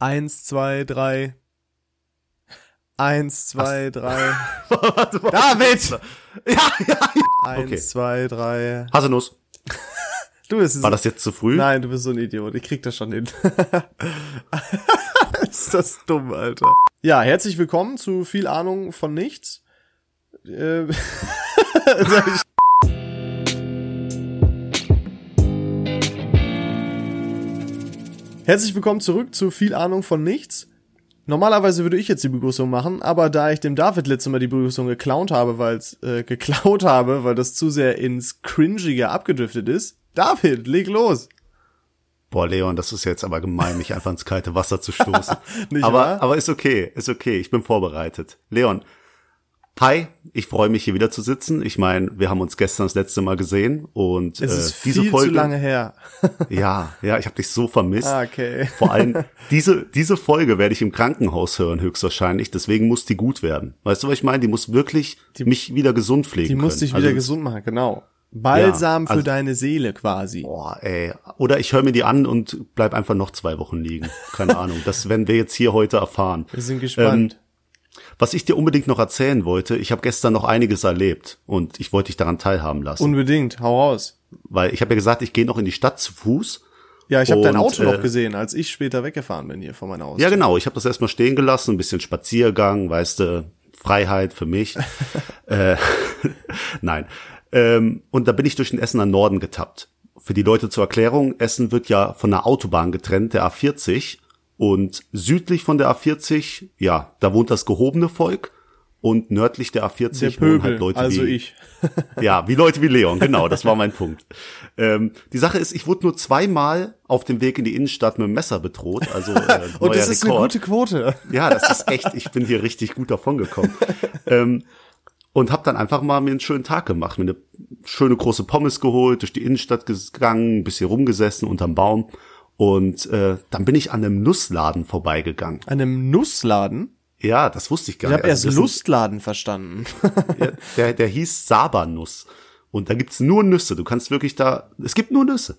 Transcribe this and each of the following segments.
Eins, zwei, drei. Eins, zwei, drei. David! Ja, ja, ja. Eins, Okay. zwei, drei. Haselnuss. Du bist War das jetzt zu früh? Nein, du bist so ein Idiot. Ich krieg das schon hin. ist das dumm, Alter. Ja, herzlich willkommen zu viel Ahnung von nichts. Äh, Herzlich willkommen zurück zu viel Ahnung von nichts. Normalerweise würde ich jetzt die Begrüßung machen, aber da ich dem David letztes Mal die Begrüßung geklaut habe, weil es äh, geklaut habe, weil das zu sehr ins Cringige abgedriftet ist. David, leg los. Boah, Leon, das ist jetzt aber gemein, mich einfach ins kalte Wasser zu stoßen. Aber, wahr? aber ist okay, ist okay. Ich bin vorbereitet. Leon, hi, ich freue mich hier wieder zu sitzen. Ich meine, wir haben uns gestern das letzte Mal gesehen und Es äh, ist diese viel Folge. zu lange her. Ja, ja, ich habe dich so vermisst. Ah, okay. Vor allem diese diese Folge werde ich im Krankenhaus hören höchstwahrscheinlich. Deswegen muss die gut werden. Weißt du, was ich meine? Die muss wirklich mich wieder gesund pflegen Die können. musste ich wieder Also, gesund machen, genau. Balsam also- für deine Seele quasi. Boah, ey. Oder ich höre mir die an und bleib einfach noch zwei Wochen liegen. Keine Ahnung. Das werden wir jetzt hier heute erfahren. Wir sind gespannt. Was ich dir unbedingt noch erzählen wollte, ich habe gestern noch einiges erlebt und ich wollte dich daran teilhaben lassen. Unbedingt, hau raus. weil ich habe ja gesagt, ich gehe noch in die Stadt zu Fuß. Ja, ich habe dein Auto noch äh, gesehen, als ich später weggefahren bin hier von meinem Haus. Ja, genau. Ich habe das erstmal stehen gelassen, ein bisschen Spaziergang, weißt du, Freiheit für mich. äh, nein. Ähm, und da bin ich durch den Essener Norden getappt. Für die Leute zur Erklärung, Essen wird ja von der Autobahn getrennt, der A40. Und südlich von der A40, ja, da wohnt das gehobene Volk. Und nördlich der A40 Der wohnen Pöbel, halt Leute also wie, ich. ja, wie Leute wie Leon, genau, das war mein Punkt. Ähm, die Sache ist, ich wurde nur zweimal auf dem Weg in die Innenstadt mit dem Messer bedroht, also äh, Und das ist eine Rekord. gute Quote. Ja, das ist echt, ich bin hier richtig gut davon gekommen. ähm, und habe dann einfach mal mir einen schönen Tag gemacht, mir eine schöne große Pommes geholt, durch die Innenstadt gegangen, ein bisschen rumgesessen unterm Baum und äh, dann bin ich an einem Nussladen vorbeigegangen. An einem Nussladen? Ja, das wusste ich gar Ich nicht. habe erst Also sind- Lustladen verstanden. Ja, der, der hieß Sabernuss. Und da gibt's nur Nüsse. Du kannst wirklich da, es gibt nur Nüsse.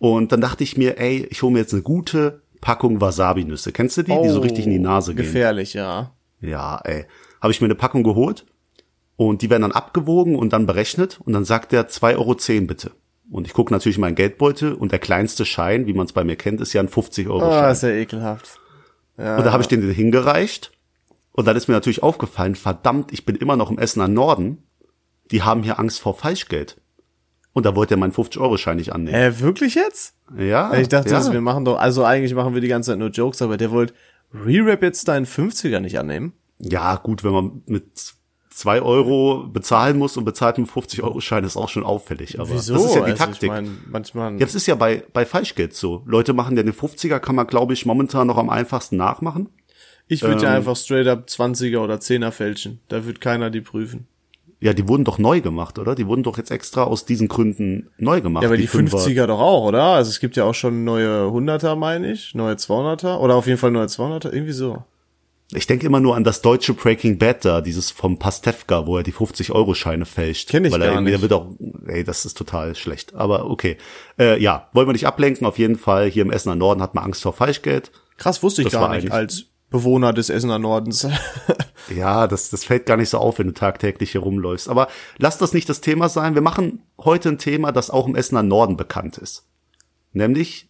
Und dann dachte ich mir, ey, ich hole mir jetzt eine gute Packung Wasabi-Nüsse. Kennst du die, die so richtig in die Nase gehen? Oh, Gefährlich, ja. Ja, ey. Habe ich mir eine Packung geholt und die werden dann abgewogen und dann berechnet und dann sagt der 2,10 Euro bitte. Und ich gucke natürlich in meinen Geldbeutel und der kleinste Schein, wie man es bei mir kennt, ist ja ein 50-Euro-Schein. Oh, ist ja ekelhaft. Ja, Und da habe ich den hingereicht. Und dann ist mir natürlich aufgefallen, verdammt, ich bin immer noch im Essener Norden. Die haben hier Angst vor Falschgeld. Und da wollte er meinen 50-Euro-Schein nicht annehmen. Äh, wirklich jetzt? Ja. Ich dachte, ja. dass wir machen doch, also eigentlich machen wir die ganze Zeit nur Jokes, aber der wollte Re-Rap jetzt deinen 50er nicht annehmen. ja, gut, wenn man mit zwei Euro bezahlen muss und bezahlt mit 50-Euro-Schein, ist auch schon auffällig. Aber Wieso? das ist ja die Also Taktik. Ich mein, manchmal. Ja, das ist ja bei, bei Falschgeld so. Leute machen ja den 50er, kann man, glaube ich, momentan noch am einfachsten nachmachen. ich würde ja ähm, einfach straight up 20er oder 10er fälschen. Da wird keiner die prüfen. Ja, die wurden doch neu gemacht, oder? Die wurden doch jetzt extra aus diesen Gründen neu gemacht. Ja, aber die, Fünfer. 50er doch auch, oder? Also es gibt ja auch schon neue 100er, meine ich, neue 200er oder auf jeden Fall neue 200er, irgendwie so. Ich denke immer nur an das deutsche Breaking Bad da, dieses vom Pastewka, wo er die 50-Euro-Scheine fälscht. Kenn ich Weil er gar irgendwie- nicht. Wird auch, ey, das ist total schlecht. Aber okay. Äh, ja, wollen wir nicht ablenken. Auf jeden Fall, hier im Essener Norden hat man Angst vor Falschgeld. Krass, wusste ich Das gar nicht, als Bewohner des Essener Nordens. Ja, das, das fällt gar nicht so auf, wenn du tagtäglich hier rumläufst. Aber lass das nicht das Thema sein. Wir machen heute ein Thema, das auch im Essener Norden bekannt ist. Nämlich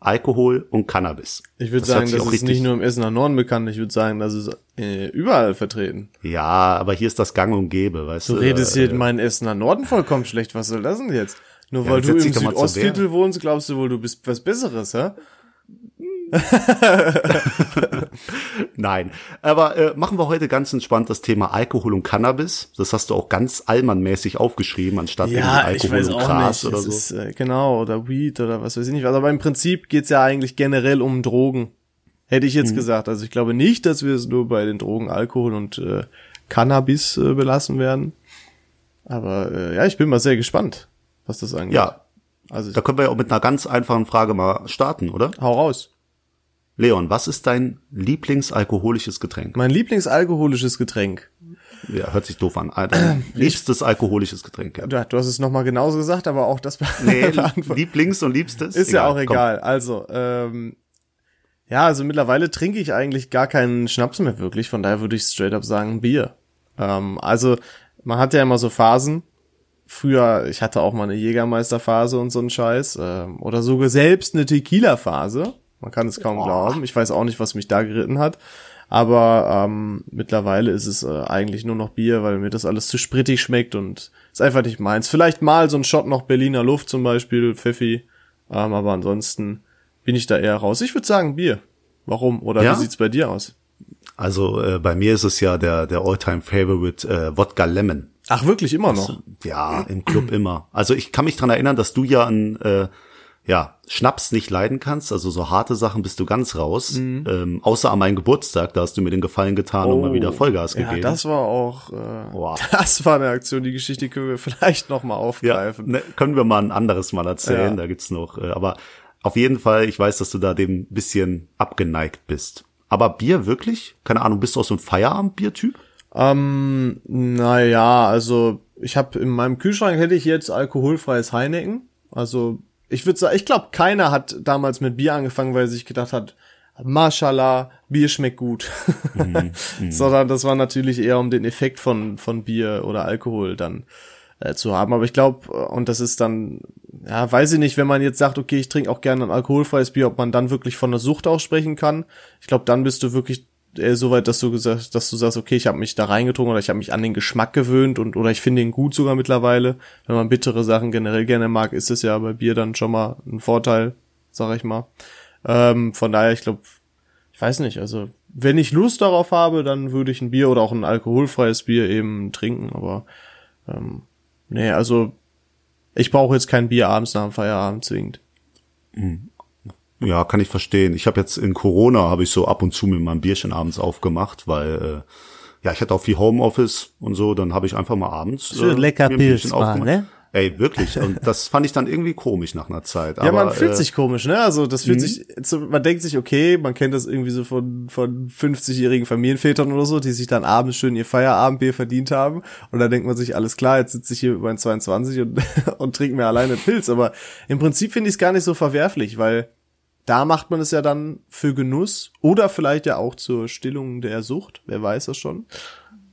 Alkohol und Cannabis. Ich würde Das sagen, das ist nicht nur im Essener Norden bekannt, ich würde sagen, das ist äh, überall vertreten. Ja, aber hier ist das Gang und Gäbe, weißt Du du. redest äh, hier in meinen Essener Norden vollkommen schlecht. Was soll das denn jetzt? Nur Ja, weil du im Südostviertel wohnst, glaubst du wohl, du bist was Besseres, hä? Nein, aber äh, machen wir heute ganz entspannt das Thema Alkohol und Cannabis. Das hast du auch ganz allmannmäßig aufgeschrieben, anstatt irgendwie Alkohol und Gras oder es so. Ist, äh, genau, oder Weed oder was weiß ich nicht. was. Aber im Prinzip geht's ja eigentlich generell um Drogen. Hätte ich Mhm. jetzt gesagt. Also ich glaube nicht, dass wir es nur bei den Drogen Alkohol und äh, Cannabis äh, belassen werden. Aber äh, ja, ich bin mal sehr gespannt, was das angeht. ja, Also da können wir ja auch mit einer ganz einfachen Frage mal starten, oder? hau raus. Leon, was ist dein Lieblingsalkoholisches Getränk? Mein Lieblingsalkoholisches Getränk. Ja, hört sich doof an. Dein liebstes alkoholisches Getränk. Ja. Du, du hast es nochmal genauso gesagt, aber auch das Nee, Lieblings und Liebstes? Ist ja auch komm. egal. Also, ähm, Ja, also mittlerweile trinke ich eigentlich gar keinen Schnaps mehr wirklich, von daher würde ich straight up sagen Bier. Ähm, also man hat ja immer so Phasen. Früher, ich hatte auch mal eine Jägermeisterphase und so einen Scheiß. Ähm, oder sogar selbst eine Tequila-Phase. Man kann es kaum Boah. glauben. Ich weiß auch nicht, was mich da geritten hat. Aber ähm, mittlerweile ist es äh, eigentlich nur noch Bier, weil mir das alles zu sprittig schmeckt und ist einfach nicht meins. Vielleicht mal so ein Shot noch Berliner Luft zum Beispiel, Pfeffi. Ähm, aber ansonsten bin ich da eher raus. Ich würde sagen Bier. Warum? Oder ja? wie sieht's bei dir aus? Also äh, bei mir ist es ja der der Alltime Favorite äh, Wodka Lemon. Ach wirklich immer noch? Also, ja, im Club immer. Also ich kann mich dran erinnern, dass du ja ein äh, ja, Schnaps nicht leiden kannst, also so harte Sachen bist du ganz raus. Mhm. Ähm, außer an meinem Geburtstag, da hast du mir den Gefallen getan oh, und mal wieder oh, Vollgas gegeben. Ja, das war auch, äh, wow. das war eine Aktion, die Geschichte können wir vielleicht noch mal aufgreifen. Ja, ne, können wir mal ein anderes Mal erzählen, ja. da gibt's noch, äh, aber auf jeden Fall, ich weiß, dass du da dem bisschen abgeneigt bist. Aber Bier wirklich? Keine Ahnung, bist du auch so ein Feierabendbier-Typ? Ähm, naja, also ich habe in meinem Kühlschrank hätte ich jetzt alkoholfreies Heineken. Also ich würde sagen, ich glaube, keiner hat damals mit Bier angefangen, weil er sich gedacht hat, Mashallah, Bier schmeckt gut. Mhm, mhm. Sondern das war natürlich eher um den Effekt von, von Bier oder Alkohol dann äh, zu haben. Aber ich glaube, und das ist dann, ja, weiß ich nicht, wenn man jetzt sagt, okay, ich trinke auch gerne ein alkoholfreies Bier, ob man dann wirklich von der Sucht aussprechen kann. Ich glaube, dann bist du wirklich äh, so weit, dass du gesagt, dass du sagst, okay, ich habe mich da reingetrunken oder ich habe mich an den Geschmack gewöhnt und oder ich finde ihn gut sogar mittlerweile. Wenn man bittere Sachen generell gerne mag, ist es ja bei Bier dann schon mal ein Vorteil, sag ich mal. Ähm, von daher, ich glaube, ich weiß nicht, also wenn ich Lust darauf habe, dann würde ich ein Bier oder auch ein alkoholfreies Bier eben trinken, aber ähm, nee, also ich brauche jetzt kein Bier abends nach dem Feierabend zwingend. Mhm. Ja, kann ich verstehen. Ich habe jetzt in Corona habe ich so ab und zu mir mal ein Bierchen abends aufgemacht, weil äh, ja, ich hatte auch viel Homeoffice und so, dann habe ich einfach mal abends äh, lecker Pilz mal, ne? Ey, wirklich. Und das fand ich dann irgendwie komisch nach einer Zeit. Ja, man fühlt äh, sich komisch, ne? Also das fühlt mhm. sich, man denkt sich, okay, man kennt das irgendwie so von, von 50-jährigen Familienvätern oder so, die sich dann abends schön ihr Feierabendbier verdient haben. Und da denkt man sich, alles klar, jetzt sitze ich hier über ein 22 und, und trinke mir alleine Pilz. Aber im Prinzip finde ich es gar nicht so verwerflich, weil da macht man es ja dann für Genuss oder vielleicht ja auch zur Stillung der Sucht. Wer weiß das schon.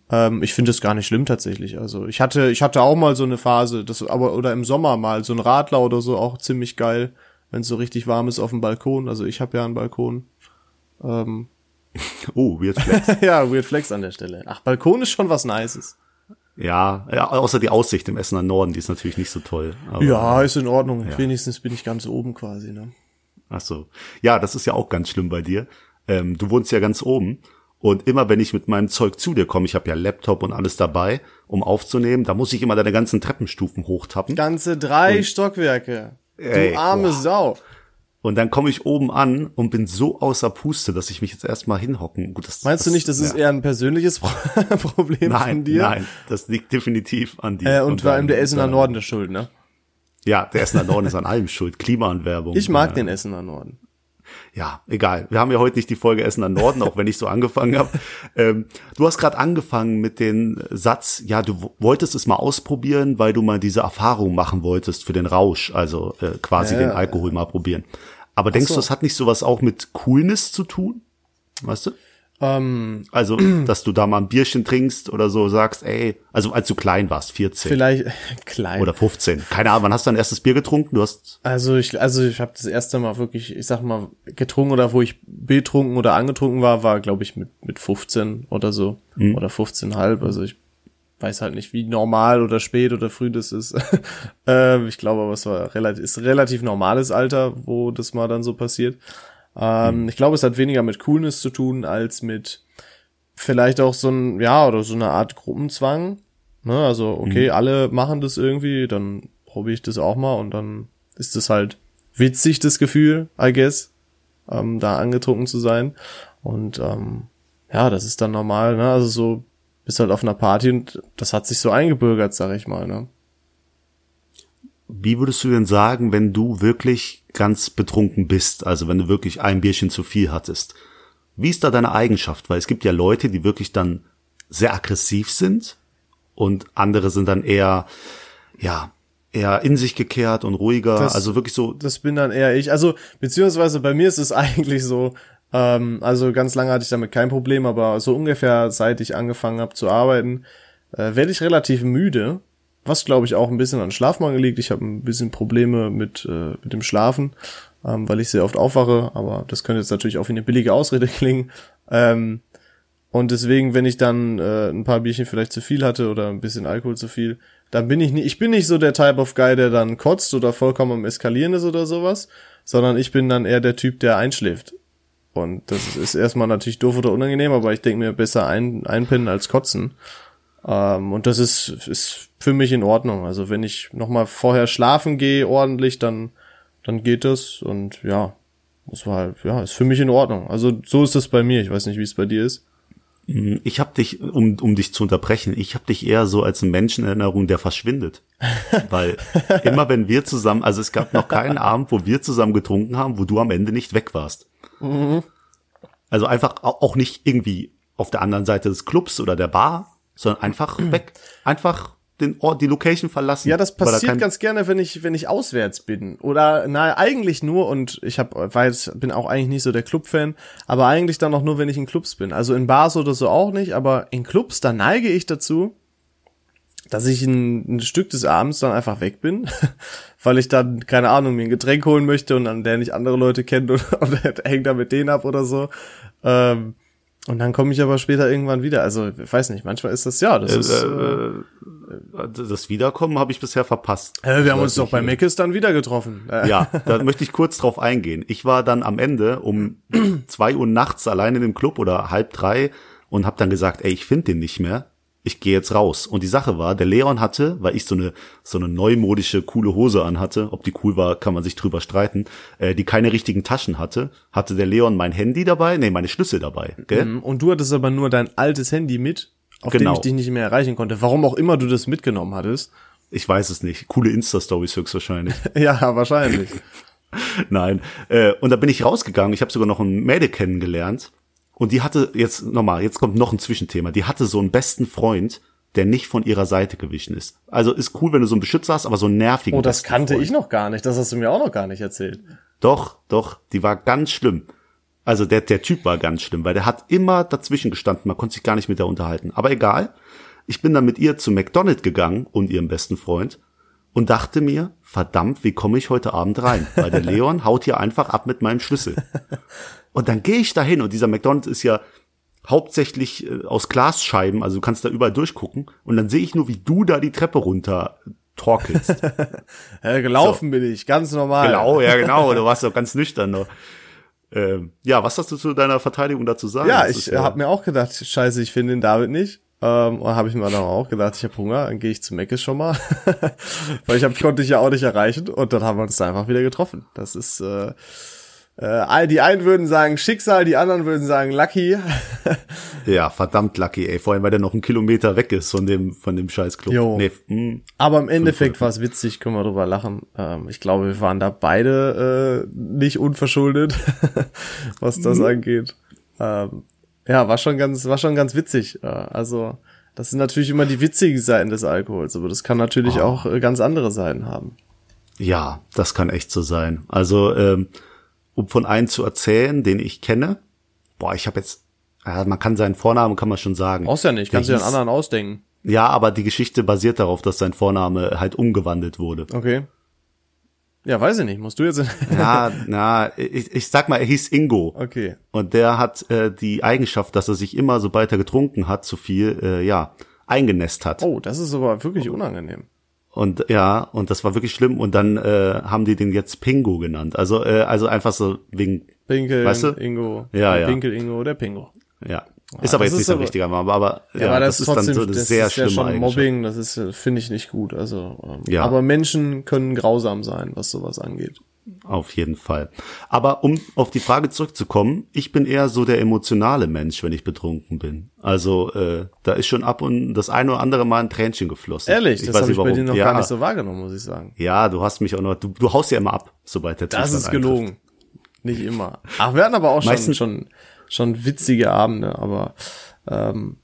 Ähm, ich finde es gar nicht schlimm tatsächlich. Also ich hatte, ich hatte auch mal so eine Phase, das aber oder im Sommer mal so ein Radler oder so auch ziemlich geil, wenn es so richtig warm ist auf dem Balkon. Also ich habe ja einen Balkon. Ähm, oh, Weird Flex. ja, Weird Flex an der Stelle. Ach, Balkon ist schon was Nices. Ja, ja, außer die Aussicht im Essener Norden, die ist natürlich nicht so toll. Aber, ja, ist in Ordnung. Ja. Wenigstens bin ich ganz oben quasi, ne? Ach so. Ja, das ist ja auch ganz schlimm bei dir. Ähm, du wohnst ja ganz oben. Und immer wenn ich mit meinem Zeug zu dir komme, ich habe ja Laptop und alles dabei, um aufzunehmen, da muss ich immer deine ganzen Treppenstufen hochtappen. Ganze drei und, Stockwerke. Ey, du arme boah. Sau. Und dann komme ich oben an und bin so außer Puste, dass ich mich jetzt erstmal hinhocken. Gut, das, Meinst das, du nicht, das ja. ist eher ein persönliches Problem nein, von dir? Nein, das liegt definitiv an dir. Äh, und, und vor allem der Essener Norden der Schuld, ne? Ja, der Essener Norden ist an allem schuld. Klimaanwerbung. Ich mag ja. den Essener Norden. Ja, egal. Wir haben ja heute nicht die Folge Essener Norden, auch wenn ich so angefangen habe. Ähm, du hast gerade angefangen mit dem Satz, ja, du wolltest es mal ausprobieren, weil du mal diese Erfahrung machen wolltest für den Rausch, also äh, quasi ja, den Alkohol mal probieren. Aber denkst so. du, es hat nicht sowas auch mit Coolness zu tun? Weißt du? Ähm, also, dass du da mal ein Bierchen trinkst oder so sagst, ey, also als du klein warst, 14. Vielleicht klein. Oder 15. Keine Ahnung, wann hast du dein erstes Bier getrunken? Du hast Also ich also ich habe das erste Mal wirklich, ich sag mal, getrunken oder wo ich betrunken oder angetrunken war, war glaube ich mit mit 15 oder so mhm. oder 15,5, also ich weiß halt nicht, wie normal oder spät oder früh das ist. äh, ich glaube aber, es war relativ ist relativ normales Alter, wo das mal dann so passiert. Ähm, mhm. Ich glaube, es hat weniger mit Coolness zu tun als mit vielleicht auch so ein, ja, oder so eine Art Gruppenzwang. Ne? Also, okay, mhm. alle machen das irgendwie, dann probiere ich das auch mal und dann ist es halt witzig, das Gefühl, I guess, ähm, da angetrunken zu sein. Und ähm, ja, das ist dann normal, ne? Also so bist halt auf einer Party und das hat sich so eingebürgert, sag ich mal, ne? Wie würdest du denn sagen, wenn du wirklich ganz betrunken bist, also wenn du wirklich ein Bierchen zu viel hattest? Wie ist da deine Eigenschaft? Weil es gibt ja Leute, die wirklich dann sehr aggressiv sind und andere sind dann eher, ja, eher in sich gekehrt und ruhiger. Das, also wirklich so. Das bin dann eher ich. Also, beziehungsweise bei mir ist es eigentlich so, Ähm, also ganz lange hatte ich damit kein Problem, aber so ungefähr seit ich angefangen habe zu arbeiten, äh, werde ich relativ müde. Was glaube ich auch ein bisschen an Schlafmangel liegt. Ich habe ein bisschen Probleme mit, äh, mit dem Schlafen, ähm, weil ich sehr oft aufwache, aber das könnte jetzt natürlich auch wie eine billige Ausrede klingen. Ähm, und deswegen, wenn ich dann äh, ein paar Bierchen vielleicht zu viel hatte oder ein bisschen Alkohol zu viel, dann bin ich nicht, ich bin nicht so der Type of Guy, der dann kotzt oder vollkommen am Eskalieren ist oder sowas, sondern ich bin dann eher der Typ, der einschläft. Und das ist erstmal natürlich doof oder unangenehm, aber ich denke mir besser ein, einpinnen als kotzen. Ähm, und das ist, ist für mich in Ordnung. Also wenn ich nochmal vorher schlafen gehe ordentlich, dann, dann geht das und ja, das war halt, ja, ist für mich in Ordnung. Also so ist das bei mir. Ich weiß nicht, wie es bei dir ist. Ich habe dich, um, um dich zu unterbrechen, ich habe dich eher so als einen Menschen in Erinnerung, der verschwindet. Weil immer wenn wir zusammen, also es gab noch keinen Abend, wo wir zusammen getrunken haben, wo du am Ende nicht weg warst. Mhm. Also einfach auch nicht irgendwie auf der anderen Seite des Clubs oder der Bar, sondern einfach weg. Einfach den Ort, die Location verlassen. Ja, das passiert ganz gerne, wenn ich, wenn ich auswärts bin. Oder na, eigentlich nur, und ich hab, weiß, bin auch eigentlich nicht so der Club-Fan, aber eigentlich dann auch nur, wenn ich in Clubs bin. Also in Bars oder so auch nicht, aber in Clubs, da neige ich dazu, dass ich ein, ein Stück des Abends dann einfach weg bin, weil ich dann, keine Ahnung, mir ein Getränk holen möchte und dann der nicht andere Leute kennt und, und hängt da mit denen ab oder so. Ähm, und dann komme ich aber später irgendwann wieder. Also, ich weiß nicht, manchmal ist das ja, das äh, ist. Äh, äh, das Wiederkommen habe ich bisher verpasst. Äh, wir haben uns doch bei Meckes dann wieder getroffen. Ja, da möchte ich kurz drauf eingehen. Ich war dann am Ende um zwei Uhr nachts allein in dem Club oder halb drei und habe dann gesagt, ey, ich finde den nicht mehr ich gehe jetzt raus. Und die Sache war, der Leon hatte, weil ich so eine so eine neumodische coole Hose anhatte, ob die cool war, kann man sich drüber streiten, äh, die keine richtigen Taschen hatte, hatte der Leon mein Handy dabei, nee, meine Schlüssel dabei, gell? Mhm. Und du hattest aber nur dein altes Handy mit, auf genau. dem ich dich nicht mehr erreichen konnte. Warum auch immer du das mitgenommen hattest? Ich weiß es nicht. Coole Insta-Stories höchstwahrscheinlich. ja, wahrscheinlich. Nein. Äh, und da bin ich rausgegangen. Ich habe sogar noch ein Mädel kennengelernt und die hatte, jetzt nochmal, jetzt kommt noch ein Zwischenthema, die hatte so einen besten Freund, der nicht von ihrer Seite gewichen ist. Also ist cool, wenn du so einen Beschützer hast, aber so einen nervigen. Oh, das kannte Freund. ich noch gar nicht. Das hast du mir auch noch gar nicht erzählt. Doch, doch, die war ganz schlimm. Also der, der Typ war ganz schlimm, weil der hat immer dazwischen gestanden. Man konnte sich gar nicht mit der unterhalten. Aber egal. Ich bin dann mit ihr zu McDonald's gegangen und ihrem besten Freund und dachte mir, verdammt, wie komme ich heute Abend rein? Weil der Leon haut hier einfach ab mit meinem Schlüssel. Und dann gehe ich da hin und dieser McDonald's ist ja hauptsächlich äh, aus Glasscheiben, also du kannst da überall durchgucken und dann sehe ich nur, wie du da die Treppe runter torkelst. ja, gelaufen so. bin ich, ganz normal. Genau, ja genau, du warst doch ganz nüchtern noch. Ähm, ja, was hast du zu deiner Verteidigung dazu sagen? Ja, ich ja habe mir auch gedacht, scheiße, ich finde den David nicht. Ähm, und habe ich mir dann auch gedacht, ich habe Hunger, dann gehe ich zu Meckes schon mal. Weil ich hab, konnte ich ja auch nicht erreichen und dann haben wir uns da einfach wieder getroffen. Das ist äh, äh, die einen würden sagen Schicksal, die anderen würden sagen Lucky. ja, verdammt Lucky, ey. Vor allem, weil der noch einen Kilometer weg ist von dem, von dem Scheißclub. Jo. Nee, mh, hm. Aber im Endeffekt war es witzig, können wir drüber lachen. Ähm, ich glaube, wir waren da beide äh, nicht unverschuldet, was das mhm. angeht. Ähm, ja, war schon ganz, war schon ganz witzig. Äh, also, das sind natürlich immer die witzigen Seiten des Alkohols, aber das kann natürlich oh. auch äh, ganz andere Seiten haben. Ja, das kann echt so sein. Also, ähm, um von einem zu erzählen, den ich kenne. Boah, ich habe jetzt, ja, man kann seinen Vornamen, kann man schon sagen. Brauchst ja nicht, kannst du dir einen anderen ausdenken. Ja, aber die Geschichte basiert darauf, dass sein Vorname halt umgewandelt wurde. Okay. Ja, weiß ich nicht. Musst du jetzt? ja, na, ich, ich sag mal, er hieß Ingo. Okay. Und der hat äh, die Eigenschaft, dass er sich immer, sobald er getrunken hat, zu viel, äh, ja, eingenässt hat. Oh, das ist aber wirklich unangenehm. Und ja, und das war wirklich schlimm. Und dann äh, haben die den jetzt Pingo genannt. Also, äh, also einfach so wegen Pinkel, weißt du? Ingo. Ja, ja. Pinkel, Ingo oder Pingo. Ja. Ist aber jetzt nicht so richtiger Name, aber, ja, ja, das, das ist dann so eine das sehr ist ja schon Mobbing, das ist finde ich nicht gut. Also ähm, ja. aber Menschen können grausam sein, was sowas angeht. Auf jeden Fall. Aber um auf die Frage zurückzukommen, ich bin eher so der emotionale Mensch, wenn ich betrunken bin. Also äh, da ist schon ab und das eine oder andere Mal ein Tränchen geflossen. Ehrlich, ich das habe ich bei dir noch ja. gar nicht so wahrgenommen, muss ich sagen. Ja, du hast mich auch noch, du, du haust ja immer ab, sobald der Das ist gelogen. Eintrifft. Nicht immer. Ach, wir hatten aber auch schon, schon, schon witzige Abende, aber ähm,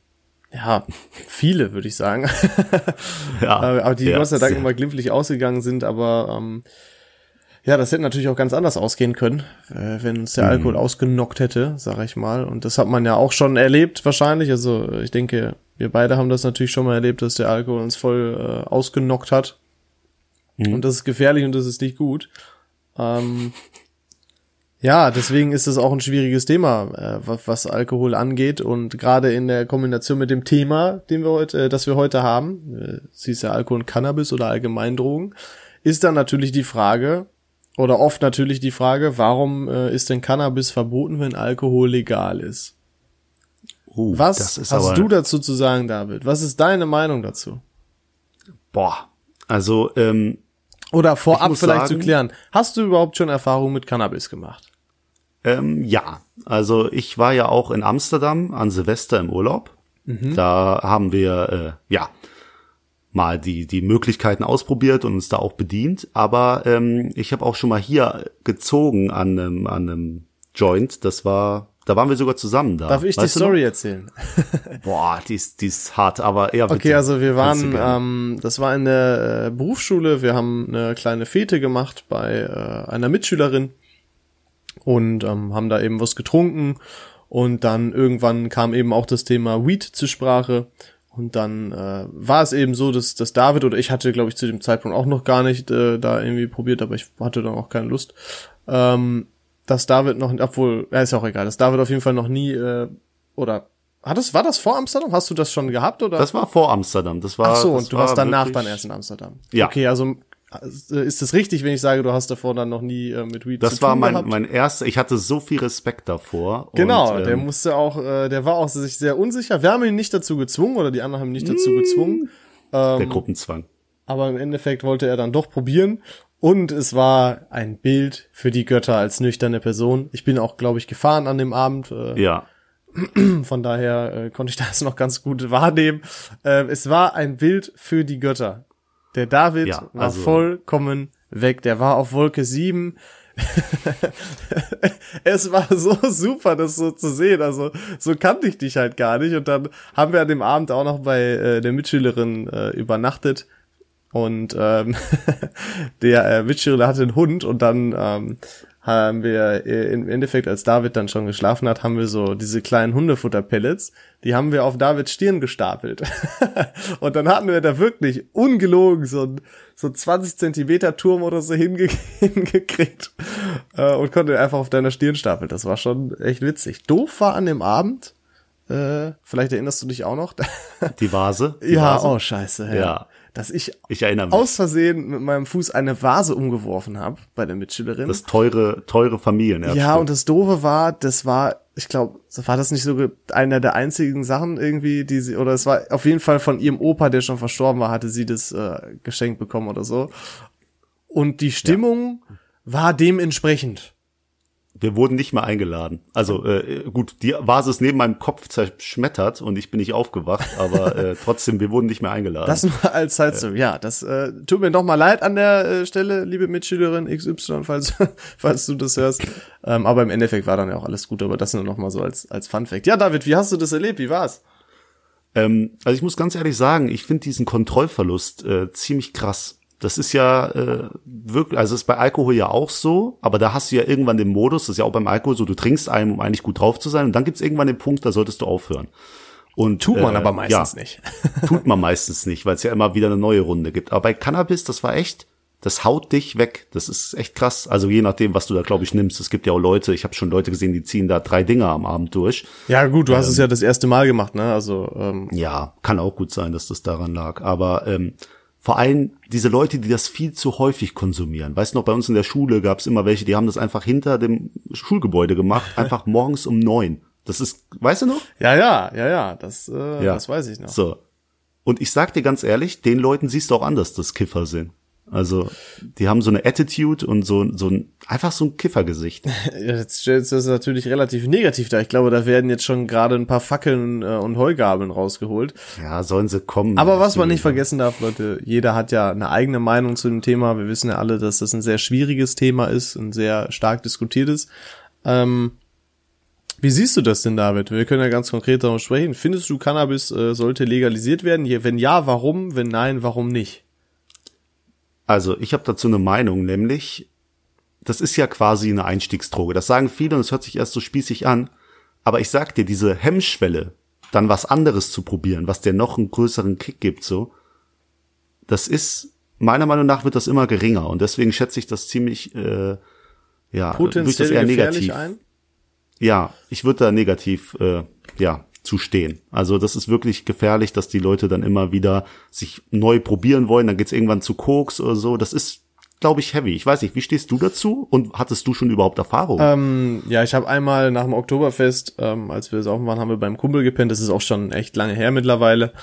ja, viele, würde ich sagen. ja, aber die ja, Gott sei Dank immer glimpflich ausgegangen sind, aber ähm, Ja, das hätte natürlich auch ganz anders ausgehen können, äh, wenn uns der Alkohol ausgenockt hätte, sag ich mal. Und das hat man ja auch schon erlebt wahrscheinlich. Also ich denke, wir beide haben das natürlich schon mal erlebt, dass der Alkohol uns voll äh, ausgenockt hat. Und das ist gefährlich und das ist nicht gut. Ähm, ja, deswegen ist es auch ein schwieriges Thema, äh, was, was Alkohol angeht und gerade in der Kombination mit dem Thema, den wir heute, äh, das wir heute haben, äh, sie ist ja Alkohol und Cannabis oder Allgemeindrogen, ist dann natürlich die Frage oder oft natürlich die Frage, warum äh, ist denn Cannabis verboten, wenn Alkohol legal ist? Uh, Was ist hast aber, du dazu zu sagen, David? Was ist deine Meinung dazu? Boah, also ähm, Oder vorab vielleicht sagen- zu klären, hast du überhaupt schon Erfahrung mit Cannabis gemacht? Ähm, ja, also ich war ja auch in Amsterdam an Silvester im Urlaub. Da haben wir äh, ja mal die die Möglichkeiten ausprobiert und uns da auch bedient. Aber ähm, ich habe auch schon mal hier gezogen an einem an einem Joint. Das war da waren wir sogar zusammen da. Darf ich die Weißt noch? Story erzählen? Boah, die ist, die ist hart, aber eher bitte. Okay, also wir waren, ähm, das war in der äh, Berufsschule, wir haben eine kleine Fete gemacht bei äh, einer Mitschülerin und ähm, haben da eben was getrunken und dann irgendwann kam eben auch das Thema Weed zur Sprache und dann äh, war es eben so, dass, dass David oder ich hatte, glaube ich, zu dem Zeitpunkt auch noch gar nicht äh, da irgendwie probiert, aber ich hatte dann auch keine Lust, ähm, dass David noch, obwohl, ja, ist ja auch egal, dass David auf jeden Fall noch nie äh, oder hat es, war das vor Amsterdam? Hast du das schon gehabt oder? das war vor Amsterdam. Das war. Ach so, das und du war warst danach wirklich- dann erst in Amsterdam. Ja. Okay, also ist es richtig, wenn ich sage, du hast davor dann noch nie äh, mit Weed zu Das war tun mein, gehabt? mein erster, ich hatte so viel Respekt davor. Genau, und, der ähm, musste auch, äh, der war auch sich sehr unsicher. Wir haben ihn nicht dazu gezwungen oder die anderen haben ihn nicht Mm. dazu gezwungen. der Ähm, Gruppenzwang. aber im Endeffekt wollte er dann doch probieren. Und es war ein Bild für die Götter als nüchterne Person. Ich bin auch, glaube ich, gefahren an dem Abend. Äh, Ja. Von daher äh, konnte ich das noch ganz gut wahrnehmen. Äh, es war ein Bild für die Götter. Der David Ja, war also- vollkommen weg. Der war auf Wolke 7. es war so super, das so zu sehen. Also so kannte ich dich halt gar nicht. Und dann haben wir an dem Abend auch noch bei äh, der Mitschülerin äh, übernachtet. Und ähm, der äh, Mitschüler hatte einen Hund und dann ähm, haben wir äh, im Endeffekt, als David dann schon geschlafen hat, haben wir so diese kleinen Hundefutterpellets, die haben wir auf Davids Stirn gestapelt. und dann hatten wir da wirklich ungelogen so ein so 20 Zentimeter Turm oder so hinge hingekriegt äh, und konnte einfach auf deiner Stirn stapeln. Das war schon echt witzig. Doof war an dem Abend, äh, vielleicht erinnerst du dich auch noch, Die Vase. Die ja, Vase. oh scheiße, ja. Ja. Dass ich Ich aus Versehen mit meinem Fuß eine Vase umgeworfen habe bei der Mitschülerin. das teure, teure Familienerbstück. ja, und das Doofe war, das war, ich glaube, war das nicht so einer der einzigen Sachen irgendwie, die sie, oder es war auf jeden Fall von ihrem Opa, der schon verstorben war, hatte sie das äh, geschenkt bekommen oder so. Und die Stimmung war dementsprechend. Wir wurden nicht mehr eingeladen. Also äh, gut, die Vase ist neben meinem Kopf zerschmettert und ich bin nicht aufgewacht, aber äh, trotzdem, wir wurden nicht mehr eingeladen. Das nur als halt so, ja, das äh, tut mir doch mal leid an der äh, Stelle, liebe Mitschülerin XY, falls, falls du das hörst. Ähm, aber im Endeffekt war dann ja auch alles gut, aber das nur noch mal so als, als Fun Fact. Ja, David, wie hast du das erlebt? Wie war's? Ähm, also ich muss ganz ehrlich sagen, ich finde diesen Kontrollverlust äh, ziemlich krass. Das ist ja äh, wirklich, also ist bei Alkohol ja auch so, aber da hast du ja irgendwann den Modus, das ist ja auch beim Alkohol so, du trinkst einen, um eigentlich gut drauf zu sein, und dann gibt's irgendwann den Punkt, da solltest du aufhören. Und Tut man äh, aber meistens ja, nicht. Tut man meistens nicht, weil es ja immer wieder eine neue Runde gibt. Aber bei Cannabis, das war echt, das haut dich weg. Das ist echt krass. Also je nachdem, was du da, glaube ich, nimmst. Es gibt ja auch Leute, ich habe schon Leute gesehen, die ziehen da drei Dinger am Abend durch. Ja, gut, du hast es ja das erste Mal gemacht, ne? Also, ähm, Ja, kann auch gut sein, dass das daran lag. Aber ähm, vor allem diese Leute, die das viel zu häufig konsumieren. Weißt du noch, bei uns in der Schule gab es immer welche, die haben das einfach hinter dem Schulgebäude gemacht, einfach morgens um neun. Das ist, weißt du noch? ja, ja, ja, ja, das, äh, Ja. das weiß ich noch. So. Und ich sag dir ganz ehrlich, den Leuten siehst du auch anders, dass Kiffer sind. Also, die haben so eine Attitude und so, so ein, einfach so ein Kiffergesicht. Jetzt stellst du das natürlich relativ negativ dar. Ich glaube, da werden jetzt schon gerade ein paar Fackeln äh, und Heugabeln rausgeholt. Ja, sollen sie kommen. Aber was man nicht vergessen darf, Leute, jeder hat ja eine eigene Meinung zu dem Thema. Wir wissen ja alle, dass das ein sehr schwieriges Thema ist, ein sehr stark diskutiertes. Ähm, wie siehst du das denn, David? Wir können ja ganz konkret darüber sprechen. Findest du, Cannabis äh, sollte legalisiert werden? Wenn ja, warum? Wenn nein, warum nicht? Also, ich habe dazu eine Meinung, nämlich, das ist ja quasi eine Einstiegsdroge. Das sagen viele und es hört sich erst so spießig an. Aber ich sag dir, diese Hemmschwelle, dann was anderes zu probieren, was dir noch einen größeren Kick gibt, so, das ist, meiner Meinung nach wird das immer geringer und deswegen schätze ich das ziemlich, äh, ja, Potenziell das eher negativ. ein? Ja, ich würde da negativ, äh, ja, zu stehen. Also das ist wirklich gefährlich, dass die Leute dann immer wieder sich neu probieren wollen. Dann geht's irgendwann zu Koks oder so. Das ist, glaube ich, heavy. Ich weiß nicht, wie stehst du dazu? Und hattest du schon überhaupt Erfahrung? Ähm, ja, ich habe einmal nach dem Oktoberfest, ähm, als wir saufen waren, haben wir beim Kumpel gepennt. Das ist auch schon echt lange her mittlerweile.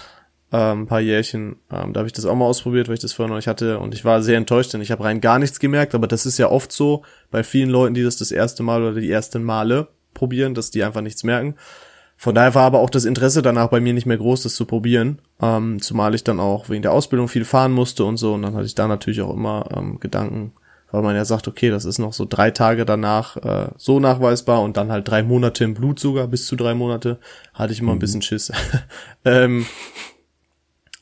Ähm, ein paar Jährchen. Ähm, da habe ich das auch mal ausprobiert, weil ich das vorher noch nicht hatte. Und ich war sehr enttäuscht, denn ich habe rein gar nichts gemerkt. Aber das ist ja oft so bei vielen Leuten, die das das erste Mal oder die ersten Male probieren, dass die einfach nichts merken. Von daher war aber auch das Interesse danach bei mir nicht mehr groß, das zu probieren. Ähm, zumal ich dann auch wegen der Ausbildung viel fahren musste und so. Und dann hatte ich da natürlich auch immer ähm, Gedanken, weil man ja sagt, okay, das ist noch so drei Tage danach äh, so nachweisbar und dann halt drei Monate im Blut sogar, bis zu drei Monate, hatte ich immer ein bisschen Schiss. ähm,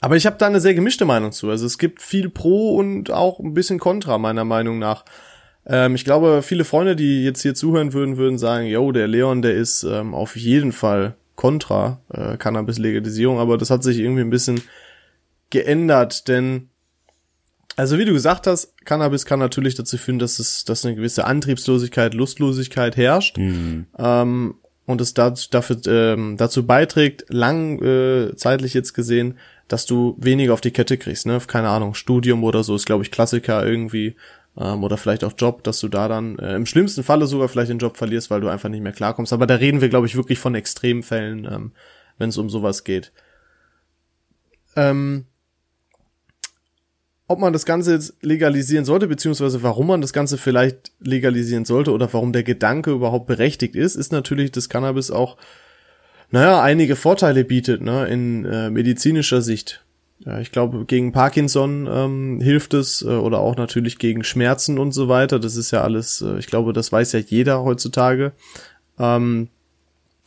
aber ich habe da eine sehr gemischte Meinung zu. Also es gibt viel Pro und auch ein bisschen Contra, meiner Meinung nach. Ähm, ich glaube, viele Freunde, die jetzt hier zuhören würden, würden sagen, yo, der Leon, der ist ähm, auf jeden Fall Contra äh, Cannabis-Legalisierung, aber das hat sich irgendwie ein bisschen geändert, denn also wie du gesagt hast, Cannabis kann natürlich dazu führen, dass es, dass eine gewisse Antriebslosigkeit, Lustlosigkeit herrscht. Ähm, und es dazu, dafür, ähm, dazu beiträgt, lang äh, zeitlich jetzt gesehen, dass du weniger auf die Kette kriegst, ne? Keine Ahnung, Studium oder so ist, glaube ich, Klassiker irgendwie. Ähm, oder vielleicht auch Job, dass du da dann äh, im schlimmsten Falle sogar vielleicht den Job verlierst, weil du einfach nicht mehr klarkommst. Aber da reden wir, glaube ich, wirklich von Extremfällen, ähm, wenn es um sowas geht. Ähm, ob man das Ganze jetzt legalisieren sollte, beziehungsweise warum man das Ganze vielleicht legalisieren sollte oder warum der Gedanke überhaupt berechtigt ist, ist natürlich, dass Cannabis auch, naja, einige Vorteile bietet, ne, in äh, medizinischer Sicht. Ja, ich glaube, gegen Parkinson ähm, hilft es äh, oder auch natürlich gegen Schmerzen und so weiter. Das ist ja alles, äh, ich glaube, das weiß ja jeder heutzutage. Ähm,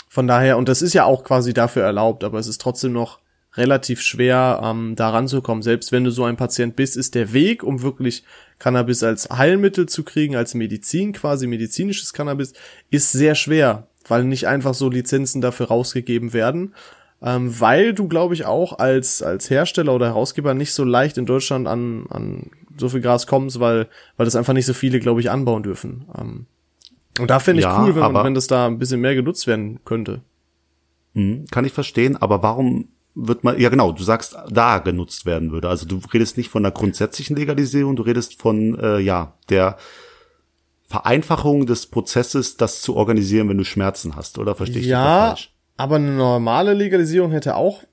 von daher, und das ist ja auch quasi dafür erlaubt, aber es ist trotzdem noch relativ schwer, ähm, da ranzukommen. Selbst wenn du so ein Patient bist, ist der Weg, um wirklich Cannabis als Heilmittel zu kriegen, als Medizin, quasi medizinisches Cannabis, ist sehr schwer, weil nicht einfach so Lizenzen dafür rausgegeben werden. Ähm, weil du, glaube ich, auch als, als Hersteller oder Herausgeber nicht so leicht in Deutschland an, an so viel Gras kommst, weil, weil das einfach nicht so viele, glaube ich, anbauen dürfen. Ähm, und da finde ich Ja, cool, wenn, man, wenn das da ein bisschen mehr genutzt werden könnte. Mhm, kann ich verstehen, aber warum wird man, ja genau, du sagst, da genutzt werden würde. Also du redest nicht von der grundsätzlichen Legalisierung, du redest von, äh, ja, der Vereinfachung des Prozesses, das zu organisieren, wenn du Schmerzen hast, oder verstehe ich Ja, falsch? Aber eine normale Legalisierung hätte auch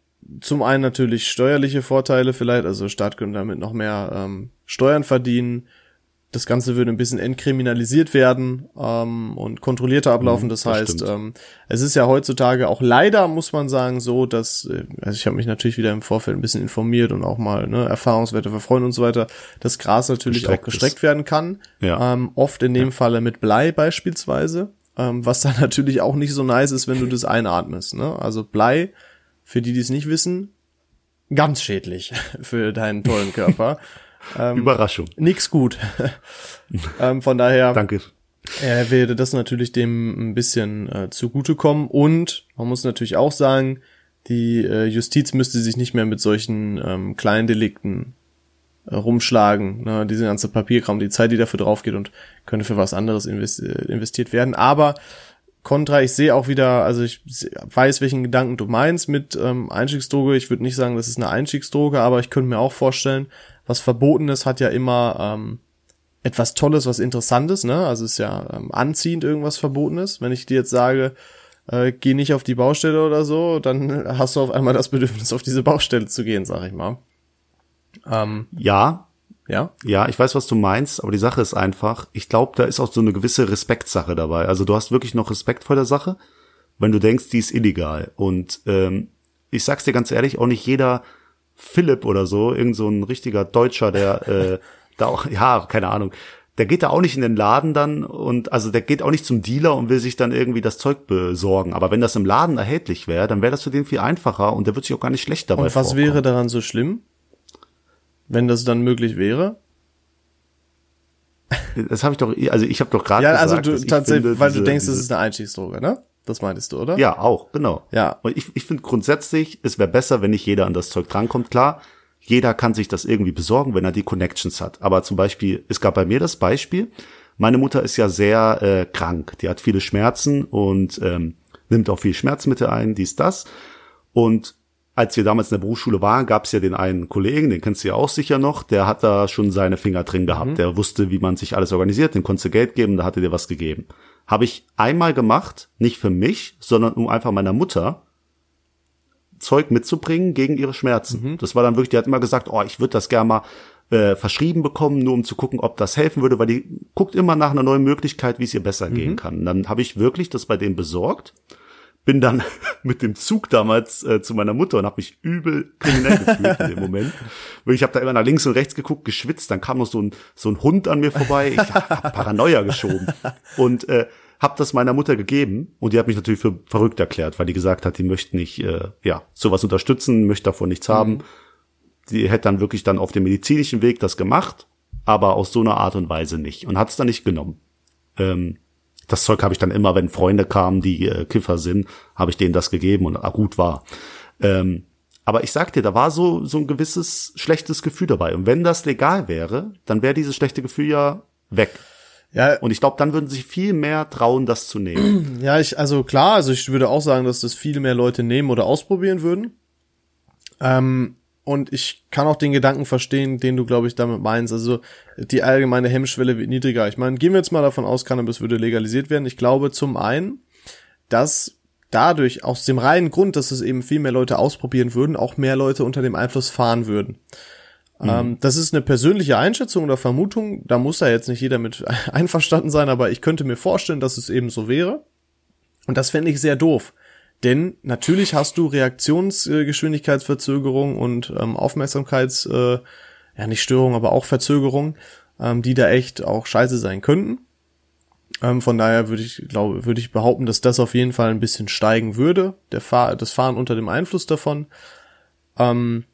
zum einen natürlich steuerliche Vorteile vielleicht, also Staat könnte damit noch mehr ähm, Steuern verdienen. Das Ganze würde ein bisschen entkriminalisiert werden ähm, und kontrollierter ablaufen. Mhm, das, das heißt, stimmt. ähm, es ist ja heutzutage auch leider, muss man sagen, so, dass, äh, also ich habe mich natürlich wieder im Vorfeld ein bisschen informiert und auch mal ne, Erfahrungswerte für Freunde und so weiter, dass Gras natürlich Gestreckt auch gestreckt werden kann. Ja. Ähm, oft in dem Falle mit Blei beispielsweise, ähm, was dann natürlich auch nicht so nice ist, wenn du das einatmest. Ne? Also Blei, für die, die es nicht wissen, ganz schädlich für deinen tollen Körper. ähm, Überraschung. nix gut. ähm, von daher Danke. äh, wäre das natürlich dem ein bisschen äh, zugutekommen. Und man muss natürlich auch sagen, die äh, Justiz müsste sich nicht mehr mit solchen ähm, kleinen Delikten rumschlagen. Ne? Diese ganze Papierkram, die Zeit, die dafür drauf geht und könnte für was anderes äh, investiert werden. Aber Contra, ich sehe auch wieder, also ich weiß, welchen Gedanken du meinst mit ähm, Einstiegsdroge. Ich würde nicht sagen, das ist eine Einstiegsdroge, aber ich könnte mir auch vorstellen, was Verbotenes hat ja immer ähm, etwas Tolles, was Interessantes, ne? Also ist ja ähm, anziehend irgendwas Verbotenes. Wenn ich dir jetzt sage, äh, geh nicht auf die Baustelle oder so, dann hast du auf einmal das Bedürfnis, auf diese Baustelle zu gehen, sag ich mal. Ähm, Ja, ja. Ja, ich weiß, was du meinst, aber die Sache ist einfach, ich glaube, da ist auch so eine gewisse Respektsache dabei. Also du hast wirklich noch Respekt vor der Sache, wenn du denkst, die ist illegal. Und ähm, ich sag's dir ganz ehrlich, auch nicht jeder Philipp oder so, irgend so ein richtiger Deutscher, der äh, da auch, ja, keine Ahnung, der geht da auch nicht in den Laden dann und also der geht auch nicht zum Dealer und will sich dann irgendwie das Zeug besorgen. Aber wenn das im Laden erhältlich wäre, dann wäre das für den viel einfacher und der wird sich auch gar nicht schlecht dabei Und was vorkommen. wäre daran so schlimm, wenn das dann möglich wäre? Das habe ich doch, also ich habe doch gerade ja, also gesagt, du dass ich tatsächlich, finde, weil diese, du denkst, es ist eine Einstiegsdroge, ne? Das meintest du, oder? Ja, auch, genau. Ja. Und ich, ich finde grundsätzlich, es wäre besser, wenn nicht jeder an das Zeug drankommt. Klar, jeder kann sich das irgendwie besorgen, wenn er die Connections hat. Aber zum Beispiel, es gab bei mir das Beispiel, meine Mutter ist ja sehr äh, krank. Die hat viele Schmerzen und ähm, nimmt auch viel Schmerzmittel ein, dies, das. Und als wir damals in der Berufsschule waren, gab es ja den einen Kollegen, den kennst du ja auch sicher noch, der hat da schon seine Finger drin gehabt. Der wusste, wie man sich alles organisiert, den konntest du Geld geben, da hatte dir was gegeben. Habe ich einmal gemacht, nicht für mich, sondern um einfach meiner Mutter Zeug mitzubringen gegen ihre Schmerzen. Das war dann wirklich, die hat immer gesagt, oh, ich würde das gerne mal äh, verschrieben bekommen, nur um zu gucken, ob das helfen würde, weil die guckt immer nach einer neuen Möglichkeit, wie es ihr besser gehen kann. Und dann habe ich wirklich das bei denen besorgt, bin dann mit dem Zug damals äh, zu meiner Mutter und habe mich übel kriminell gefühlt in dem Moment. Ich habe da immer nach links und rechts geguckt, geschwitzt, dann kam noch so ein, so ein Hund an mir vorbei, ich habe Paranoia geschoben und äh, habe das meiner Mutter gegeben und die hat mich natürlich für verrückt erklärt, weil die gesagt hat, die möchte nicht äh, ja sowas unterstützen, möchte davon nichts haben. Die hätte dann wirklich dann auf dem medizinischen Weg das gemacht, aber aus so einer Art und Weise nicht und hat es dann nicht genommen. Ähm, das Zeug habe ich dann immer, wenn Freunde kamen, die äh, Kiffer sind, habe ich denen das gegeben und ah, gut war. Ähm, aber ich sag dir, da war so so ein gewisses schlechtes Gefühl dabei. Und wenn das legal wäre, dann wäre dieses schlechte Gefühl ja weg. Ja, Und ich glaube, dann würden sich viel mehr trauen, das zu nehmen. Ja, ich, also klar, also ich würde auch sagen, dass das viel mehr Leute nehmen oder ausprobieren würden. Ähm, und ich kann auch den Gedanken verstehen, den du, glaube ich, damit meinst. Also die allgemeine Hemmschwelle wird niedriger. Ich meine, gehen wir jetzt mal davon aus, Cannabis würde legalisiert werden. Ich glaube zum einen, dass dadurch, aus dem reinen Grund, dass es eben viel mehr Leute ausprobieren würden, auch mehr Leute unter dem Einfluss fahren würden. Ähm, das ist eine persönliche Einschätzung oder Vermutung. Da muss da jetzt nicht jeder mit einverstanden sein, aber ich könnte mir vorstellen, dass es eben so wäre. Und das fände ich sehr doof. Denn natürlich hast du Reaktionsgeschwindigkeitsverzögerung und ähm, Aufmerksamkeits, äh, ja nicht Störung, aber auch Verzögerung, ähm, die da echt auch scheiße sein könnten. Ähm, von daher würde ich glaube, würde ich behaupten, dass das auf jeden Fall ein bisschen steigen würde, der Fahr das Fahren unter dem Einfluss davon. Ähm,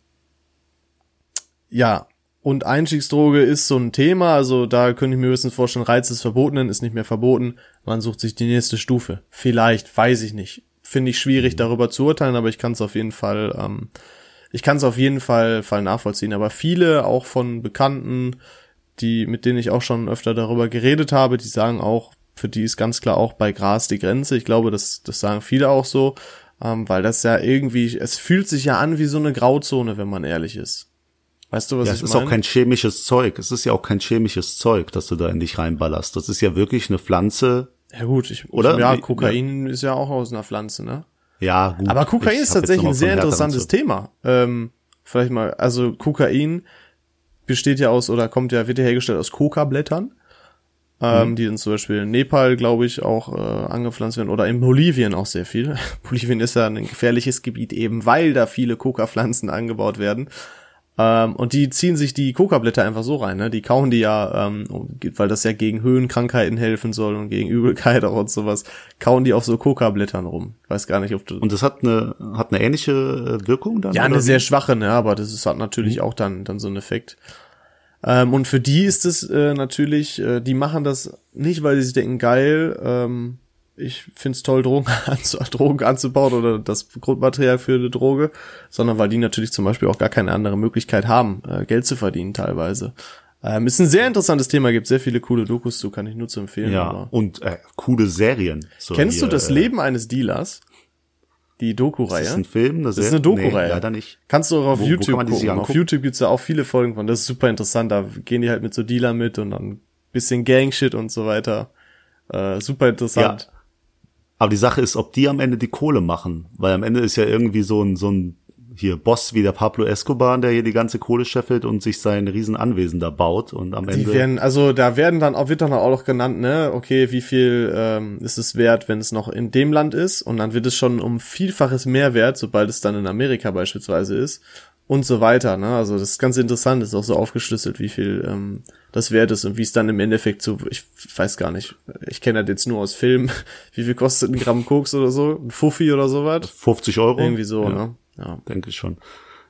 ja, und Einstiegsdroge ist so ein Thema, also da könnte ich mir höchstens vorstellen, Reiz des Verbotenen ist nicht mehr verboten, man sucht sich die nächste Stufe. Vielleicht, weiß ich nicht. Finde ich schwierig darüber zu urteilen, aber ich kann es auf jeden Fall, ähm, ich kann es auf jeden Fall, Fall nachvollziehen. Aber viele auch von Bekannten, die, mit denen ich auch schon öfter darüber geredet habe, die sagen auch, für die ist ganz klar auch bei Gras die Grenze. Ich glaube, das, das sagen viele auch so, ähm, weil das ja irgendwie, es fühlt sich ja an wie so eine Grauzone, wenn man ehrlich ist. Weißt du, was Ja, ich es ist meine? auch kein chemisches Zeug. Es ist ja auch kein chemisches Zeug, das du da in dich reinballerst. Das ist ja wirklich eine Pflanze. Ja gut, ich, Oder? ja, Kokain ist ja auch aus einer Pflanze, ne? Ja, gut. Aber Kokain ist tatsächlich ein sehr interessantes. Thema. Ähm, vielleicht mal, also Kokain besteht ja aus oder kommt ja, wird ja hergestellt aus Coca-Blättern, ähm, Mhm. die dann zum Beispiel in Nepal, glaube ich, auch äh, angepflanzt werden oder in Bolivien auch sehr viel. Bolivien ist ja ein gefährliches Gebiet eben, weil da viele Coca-Pflanzen angebaut werden. Ähm, und die ziehen sich die Coca-Blätter einfach so rein, ne? Die kauen die ja, ähm, weil das ja gegen Höhenkrankheiten helfen soll und gegen Übelkeit auch und sowas, kauen die auf so Coca-Blättern rum. Weiß gar nicht, ob du. Und das hat eine, hat eine ähnliche äh, Wirkung dann? Ja, eine sehr schwache, ne, aber das ist, hat natürlich auch dann, dann so einen Effekt. Ähm, und für die ist es äh, natürlich, äh, die machen das nicht, weil sie sich denken, geil, ähm, ich find's toll, Drogen, anzu Drogen anzubauen oder das Grundmaterial für eine Droge, sondern weil die natürlich zum Beispiel auch gar keine andere Möglichkeit haben, äh, Geld zu verdienen teilweise. Ähm, ist ein sehr interessantes Thema, gibt sehr viele coole Dokus zu, kann ich nur zu empfehlen. Ja, und äh, coole Serien. So Kennst hier, du das äh, Leben eines Dealers? Die Doku-Reihe? Ist das ein Film? Das ist eine Doku-Reihe. Nee, leider nicht. Kannst du auch auf Wo- wo YouTube sich gucken. Auf? YouTube gibt's ja auch viele Folgen von. Das ist super interessant. Da gehen die halt mit so Dealer mit und dann bisschen Gang-Shit und so weiter. Äh, super interessant. Aber die Sache ist, ob die am Ende die Kohle machen. Weil am Ende ist ja irgendwie so ein, so ein hier Boss wie der Pablo Escobar, der hier die ganze Kohle scheffelt und sich sein riesen Anwesen da baut und am Die Ende. werden, also da werden dann auch, wird dann auch noch genannt, ne, okay, wie viel ähm, ist es wert, wenn es noch in dem Land ist und dann wird es schon um Vielfaches mehr wert, sobald es dann in Amerika beispielsweise ist und so weiter, ne, also das ist ganz interessant, ist auch so aufgeschlüsselt, wie viel ähm, das wert ist und wie es dann im Endeffekt so, ich weiß gar nicht, ich kenne das jetzt nur aus Filmen, wie viel kostet ein Gramm Koks oder so, ein Fuffi oder sowas, 50 Euro? irgendwie so, ja, ne, ja. Denke ich schon.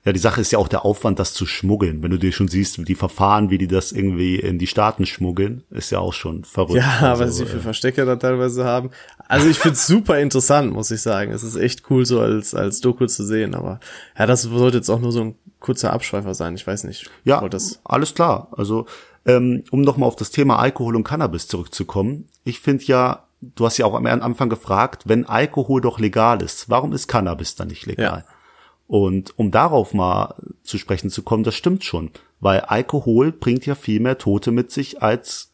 Ja, die Sache ist ja auch der Aufwand, das zu schmuggeln. Wenn du dir schon siehst, wie die Verfahren, wie die das irgendwie in die Staaten schmuggeln, ist ja auch schon verrückt. Ja, also, was sie für äh, Verstecke da teilweise haben. Also ich find's super interessant, muss ich sagen. Es ist echt cool, so als, als Doku zu sehen. Aber ja, das sollte jetzt auch nur so ein kurzer Abschweifer sein. Ich weiß nicht. Ja, alles klar. Also, ähm, um nochmal auf das Thema Alkohol und Cannabis zurückzukommen. Ich finde ja, du hast ja auch am Anfang gefragt, wenn Alkohol doch legal ist, warum ist Cannabis dann nicht legal? Ja. Und um darauf mal zu sprechen zu kommen, das stimmt schon, weil Alkohol bringt ja viel mehr Tote mit sich als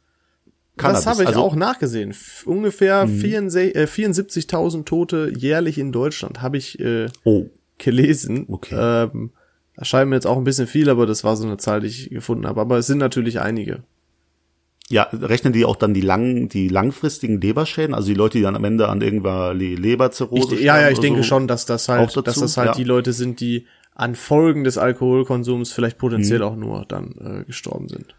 Cannabis. Das habe ich also, auch nachgesehen. Ungefähr mhm. 74.000 äh, Tote jährlich in Deutschland habe ich äh, oh. gelesen. Okay. Ähm, erscheint mir jetzt auch ein bisschen viel, aber das war so eine Zahl, die ich gefunden habe. Aber es sind natürlich einige. Ja, rechnen die auch dann die lang, die langfristigen Leberschäden, also die Leute, die dann am Ende an irgendwer Leberzirrhose ich, Ja, ja, ich denke so schon, dass das halt, dass das halt ja. die Leute sind, die an Folgen des Alkoholkonsums vielleicht potenziell mhm. auch nur dann äh, gestorben sind.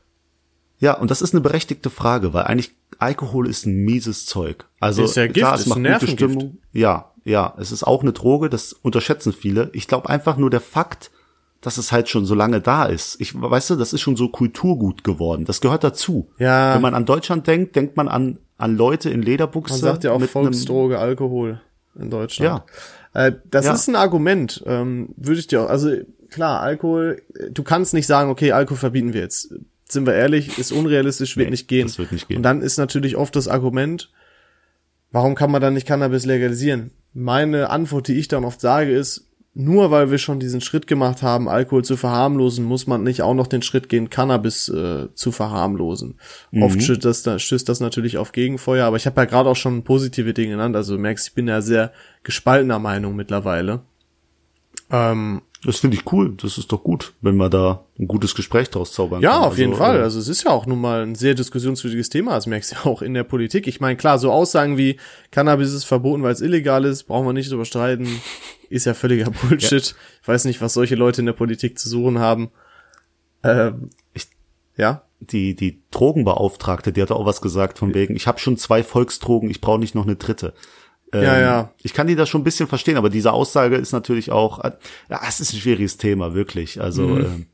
Ja, und das ist eine berechtigte Frage, weil eigentlich Alkohol ist ein mieses Zeug. Also ist ja Gift, klar, es macht gute Stimmung. Ja, ja, es ist auch eine Droge, das unterschätzen viele. Ich glaube einfach nur der Fakt, dass es halt schon so lange da ist. Ich weißt du, das ist schon so Kulturgut geworden. Das gehört dazu. Ja. Wenn man an Deutschland denkt, denkt man an an Leute in Lederbuchse. Man sagt ja auch Volksdroge, Alkohol in Deutschland. Ja. Äh, das ja. ist ein Argument, ähm, würde ich dir auch. Also klar, Alkohol. Du kannst nicht sagen, okay, Alkohol verbieten wir jetzt. Sind wir ehrlich, ist unrealistisch, wird nee, nicht gehen. Das wird nicht gehen. Und dann ist natürlich oft das Argument, warum kann man dann nicht Cannabis legalisieren? Meine Antwort, die ich dann oft sage, ist, nur weil wir schon diesen Schritt gemacht haben, Alkohol zu verharmlosen, muss man nicht auch noch den Schritt gehen, Cannabis äh, zu verharmlosen. Mhm. Oft stößt das, da, stößt das natürlich auf Gegenfeuer, aber ich habe ja gerade auch schon positive Dinge genannt. Also du merkst, ich bin ja sehr gespaltener Meinung mittlerweile. Ähm, das finde ich cool. Das ist doch gut, wenn man da ein gutes Gespräch draus zaubern ja, kann. Ja, auf jeden also, Fall. Äh, also es ist ja auch nun mal ein sehr diskussionswürdiges Thema. Das merkst du ja auch in der Politik. Ich meine, klar, so Aussagen wie Cannabis ist verboten, weil es illegal ist, brauchen wir nicht drüber streiten. Ist ja völliger Bullshit. Ja. Ich weiß nicht, was solche Leute in der Politik zu suchen haben. Ähm, ich, ja? Die, die Drogenbeauftragte, die hat auch was gesagt von wegen, ich habe schon zwei Volksdrogen, ich brauche nicht noch eine dritte. Ähm, ja, ja. Ich kann die da schon ein bisschen verstehen, aber diese Aussage ist natürlich auch, ja, es ist ein schwieriges Thema, wirklich. Also, mhm. ähm,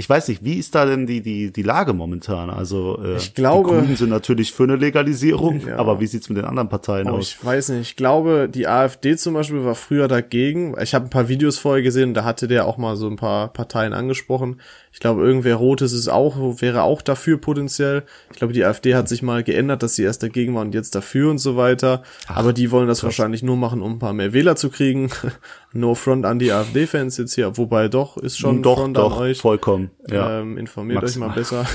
ich weiß nicht, wie ist da denn die, die, die Lage momentan? Also, äh, ich glaube, die Grünen sind natürlich für eine Legalisierung, ja. aber wie sieht's mit den anderen Parteien oh, aus? Ich weiß nicht. Ich glaube, die AfD zum Beispiel war früher dagegen. Ich habe ein paar Videos vorher gesehen, da hatte der auch mal so ein paar Parteien angesprochen. Ich glaube, irgendwer Rotes ist auch, wäre auch dafür potenziell. Ich glaube, die AfD hat sich mal geändert, dass sie erst dagegen war und jetzt dafür und so weiter. Ach, aber die wollen das krass. wahrscheinlich nur machen, um ein paar mehr Wähler zu kriegen. No front an die AfD-Fans jetzt hier, wobei doch, ist schon doch, Front doch, an euch. vollkommen. Ja. Ähm, informiert Maximal. euch mal besser.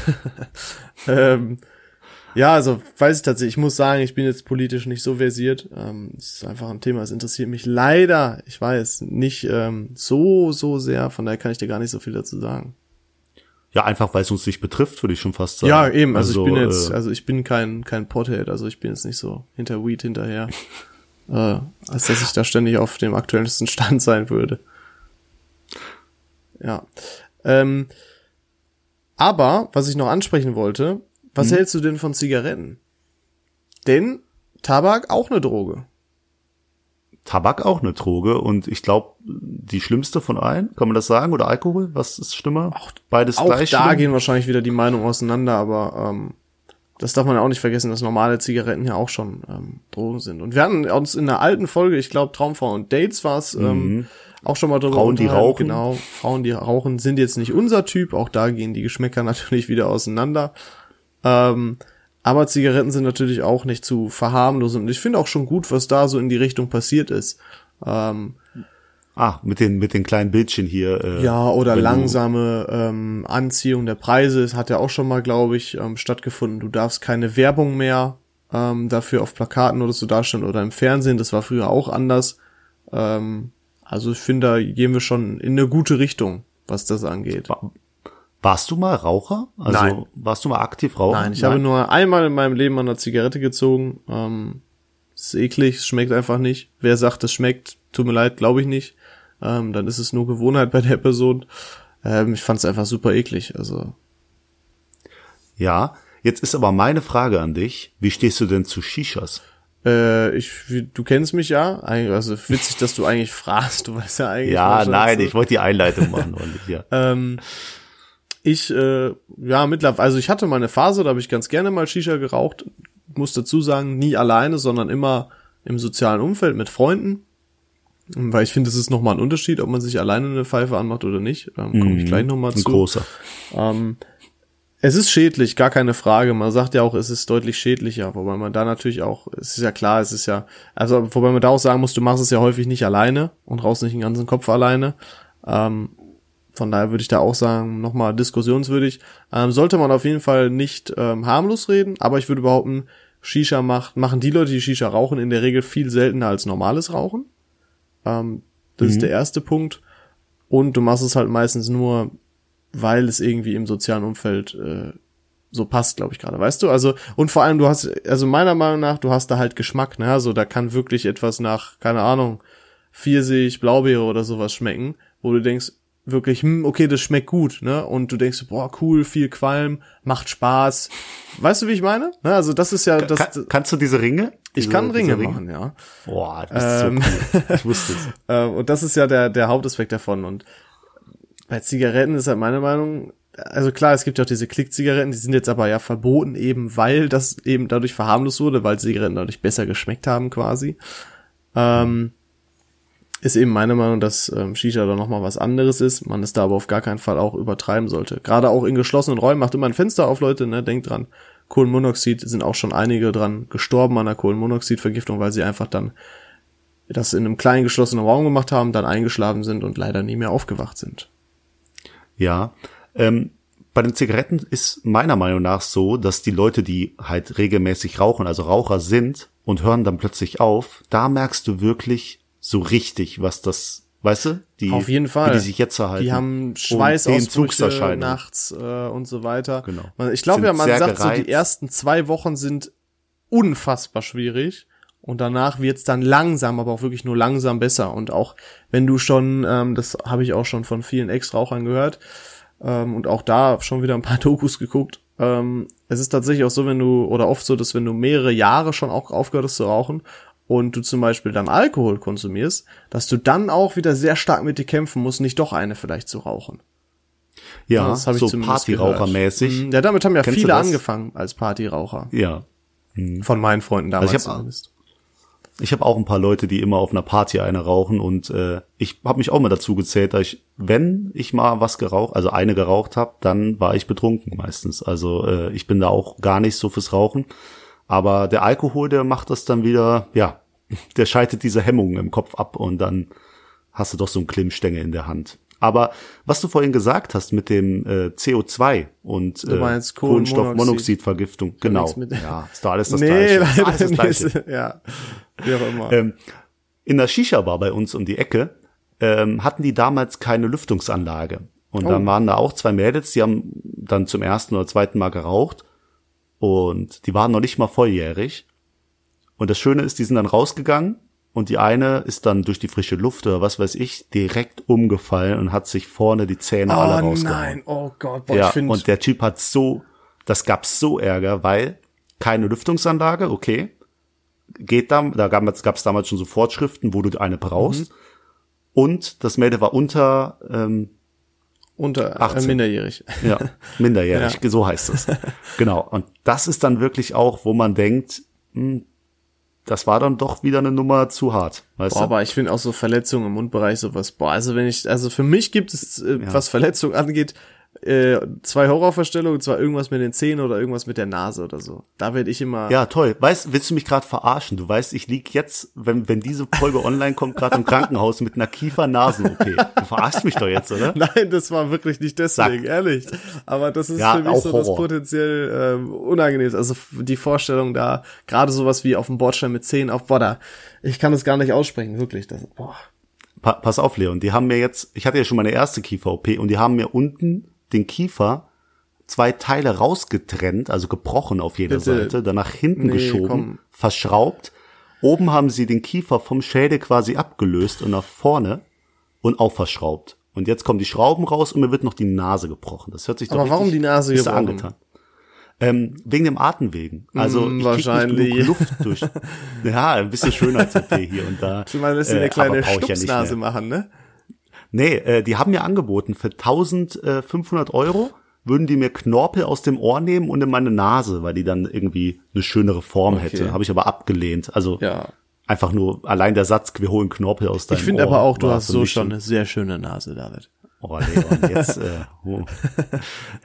ähm, ja, also weiß ich tatsächlich, ich muss sagen, ich bin jetzt politisch nicht so versiert. Ähm, es ist einfach ein Thema, es interessiert mich leider, ich weiß, nicht ähm, so, so sehr, von daher kann ich dir gar nicht so viel dazu sagen. Ja, einfach weil es uns nicht betrifft, würde ich schon fast sagen. Ja, eben. Also, also ich bin jetzt, äh, also ich bin kein kein Pothead, also ich bin jetzt nicht so hinter Weed hinterher, äh, als dass ich da ständig auf dem aktuellsten Stand sein würde. Ja. Ähm, aber was ich noch ansprechen wollte, was hm. hältst du denn von Zigaretten? Denn Tabak auch eine Droge. Tabak auch eine Droge und ich glaube, die schlimmste von allen, kann man das sagen? Oder Alkohol? Was ist schlimmer? Auch, Beides auch gleich. Da schlimm? gehen wahrscheinlich wieder die Meinungen auseinander, aber ähm, das darf man ja auch nicht vergessen, dass normale Zigaretten ja auch schon ähm, Drogen sind. Und wir hatten uns in der alten Folge, ich glaube Traumfrau und Dates war es, ähm, mhm. auch schon mal drüber Frauen, die rauchen. Genau, Frauen, die rauchen, sind jetzt nicht unser Typ. Auch da gehen die Geschmäcker natürlich wieder auseinander. Ähm, aber Zigaretten sind natürlich auch nicht zu verharmlosen. Und ich finde auch schon gut, was da so in die Richtung passiert ist. Ähm, ah, mit den, mit den kleinen Bildchen hier. Äh, ja, oder langsame ähm, Anziehung der Preise. Es hat ja auch schon mal, glaube ich, ähm, stattgefunden. Du darfst keine Werbung mehr ähm, dafür auf Plakaten oder so darstellen oder im Fernsehen. Das war früher auch anders. Ähm, also ich finde, da gehen wir schon in eine gute Richtung, was das angeht. Warst du mal Raucher? Also Nein. warst du mal aktiv Raucher? Nein, ich Nein. habe nur einmal in meinem Leben an einer Zigarette gezogen. Ähm, ist eklig, es schmeckt einfach nicht. Wer sagt, es schmeckt, tut mir leid, glaube ich nicht. Ähm, dann ist es nur Gewohnheit bei der Person. Ähm, ich fand es einfach super eklig. Also ja, jetzt ist aber meine Frage an dich: Wie stehst du denn zu Shishas? Äh, ich, du kennst mich ja. Also witzig, dass du eigentlich fragst. Du weißt ja eigentlich. Ja, nein, ich wollte die Einleitung machen. Und ja. ähm, ich, äh, ja, mittlerweile, also ich hatte mal eine Phase, da habe ich ganz gerne mal Shisha geraucht. Muss dazu sagen, nie alleine, sondern immer im sozialen Umfeld mit Freunden. Weil ich finde, es ist nochmal ein Unterschied, ob man sich alleine eine Pfeife anmacht oder nicht. Ähm, Komme ich gleich nochmal zu. Ein großer. Ähm, es ist schädlich, gar keine Frage. Man sagt ja auch, es ist deutlich schädlicher, wobei man da natürlich auch, es ist ja klar, es ist ja, also wobei man da auch sagen muss, du machst es ja häufig nicht alleine und raus nicht den ganzen Kopf alleine. Ähm, von daher würde ich da auch sagen, nochmal diskussionswürdig. Ähm, sollte man auf jeden Fall nicht ähm, harmlos reden, aber ich würde behaupten, Shisha macht, machen die Leute, die Shisha rauchen, in der Regel viel seltener als normales Rauchen. Ähm, das mhm. ist der erste Punkt. Und du machst es halt meistens nur weil es irgendwie im sozialen Umfeld äh, so passt, glaube ich gerade, weißt du? Also und vor allem du hast, also meiner Meinung nach, du hast da halt Geschmack, ne? Also da kann wirklich etwas nach, keine Ahnung, Pfirsich, Blaubeere oder sowas schmecken, wo du denkst, wirklich, hm, okay, das schmeckt gut, ne? Und du denkst, boah, cool, viel Qualm, macht Spaß. Weißt du, wie ich meine? Ne? Also das ist ja das. Kann, kannst du diese Ringe? Ich diese, kann Ringe, machen, ja. Boah, das ist ähm, so cool. Ich wusste es. Äh, und das ist ja der der Hauptaspekt davon und bei Zigaretten ist halt meine Meinung, also klar, es gibt ja auch diese Klick-Zigaretten, die sind jetzt aber ja verboten, eben weil das eben dadurch verharmlos wurde, weil Zigaretten dadurch besser geschmeckt haben quasi. Ähm, ist eben meine Meinung, dass ähm, Shisha da nochmal was anderes ist, man es da aber auf gar keinen Fall auch übertreiben sollte. Gerade auch in geschlossenen Räumen, macht immer ein Fenster auf, Leute, ne, denkt dran. Kohlenmonoxid sind auch schon einige dran gestorben an der Kohlenmonoxidvergiftung, weil sie einfach dann das in einem kleinen geschlossenen Raum gemacht haben, dann eingeschlafen sind und leider nie mehr aufgewacht sind. Ja. Ähm, bei den Zigaretten ist meiner Meinung nach so, dass die Leute, die halt regelmäßig rauchen, also Raucher sind und hören dann plötzlich auf, da merkst du wirklich so richtig, was das, weißt du, die, auf jeden Fall, wie die sich jetzt verhalten. Die haben Schweißausbrüche nachts äh, und so weiter. Genau. Ich glaube ja, man sagt gereizt. so, die ersten zwei Wochen sind unfassbar schwierig. Und danach wird's dann langsam, aber auch wirklich nur langsam besser. Und auch wenn du schon, ähm, das habe ich auch schon von vielen Ex-Rauchern gehört ähm, und auch da schon wieder ein paar Dokus geguckt. Ähm, es ist tatsächlich auch so, wenn du, oder oft so, dass wenn du mehrere Jahre schon auch aufgehört hast zu rauchen und du zum Beispiel dann Alkohol konsumierst, dass du dann auch wieder sehr stark mit dir kämpfen musst, nicht doch eine vielleicht zu rauchen. Ja, das habe so ich Partyrauchermäßig. Mhm. Ja, damit haben ja Kennst viele angefangen als Partyraucher. Ja. Mhm. Von meinen Freunden damals also ich hab, zumindest ich habe auch ein paar Leute, die immer auf einer Party eine rauchen und äh, ich habe mich auch mal dazu gezählt, dass ich, wenn ich mal was geraucht, also eine geraucht habe, dann war ich betrunken meistens. Also äh, ich bin da auch gar nicht so fürs Rauchen. Aber der Alkohol, der macht das dann wieder, ja, der schaltet diese Hemmungen im Kopf ab und dann hast du doch so einen Klimmstängel in der Hand. Aber was du vorhin gesagt hast mit dem äh, CO2 und äh, Kohlenstoffmonoxidvergiftung, genau. Ja, ist doch alles das nee, Gleiche. Leider alles das Gleiche. Ja, wie auch immer. Ähm, in der Shisha-Bar bei uns um die Ecke ähm, hatten die damals keine Lüftungsanlage. Und oh. dann waren da auch zwei Mädels, die haben dann zum ersten oder zweiten Mal geraucht. Und die waren noch nicht mal volljährig. Und das Schöne ist, die sind dann rausgegangen und die eine ist dann durch die frische Luft oder was weiß ich direkt umgefallen und hat sich vorne die Zähne oh, alle rausgehauen. nein, oh Gott, boah, ja, ich finde. Und der Typ hat so, das gab's so Ärger, weil keine Lüftungsanlage, okay, geht da, da gab's gab's damals schon so Fortschriften, wo du eine brauchst. Mhm. Und das Mädel war unter ähm, unter 18. Äh, minderjährig. Ja, minderjährig, ja. so heißt es. genau. Und das ist dann wirklich auch, wo man denkt, mh, hm, das war dann doch wieder eine Nummer zu hart. Weißt boah, du? aber ich finde auch so Verletzungen im Mundbereich sowas. Boah, also wenn ich, also für mich gibt es, äh, ja. was Verletzungen angeht, äh, zwei Horrorvorstellungen, zwar irgendwas mit den Zähnen oder irgendwas mit der Nase oder so. Da werde ich immer. Ja, toll. Weißt, willst du mich gerade verarschen? Du weißt, ich lieg jetzt, wenn, wenn diese Folge online kommt, gerade im Krankenhaus mit einer Kiefer-Nasen-OP. Du verarschst mich doch jetzt, oder? Nein, das war wirklich nicht deswegen, Sag. ehrlich. Aber das ist ja, für mich so Horror. das potenziell ähm, unangenehm. Also die Vorstellung da, gerade sowas wie auf dem Bordstein mit Zähnen auf, boah, da, ich kann das gar nicht aussprechen, wirklich. Das, boah. Pa pass auf, Leon, die haben mir jetzt, ich hatte ja schon meine erste Kiefer-OP und die haben mir unten den Kiefer zwei Teile rausgetrennt, also gebrochen auf jeder Bitte. Seite, dann nach hinten nee, geschoben, komm. verschraubt. Oben haben sie den Kiefer vom Schädel quasi abgelöst und nach vorne und auch verschraubt. Und jetzt kommen die Schrauben raus und mir wird noch die Nase gebrochen. Das hört sich doch Aber warum die Nase gebrochen? Angetan. Ähm, wegen dem Atemwegen. Also Mm, ich wahrscheinlich. Nicht Luft durch. Ja, ein bisschen Schönheits-OP hier und da. Lässt dir Äh, eine kleine ja Stupsnase mehr. machen, ne? Nee, äh, die haben mir angeboten, für 1500 Euro würden die mir Knorpel aus dem Ohr nehmen und in meine Nase, weil die dann irgendwie eine schönere Form hätte. Habe ich aber abgelehnt. Also Ja. einfach nur allein der Satz, wir holen Knorpel aus deinem Ich finde Ohr aber auch, du hast so schon eine sehr schöne Nase, David. Oh, Leon, jetzt, äh, oh.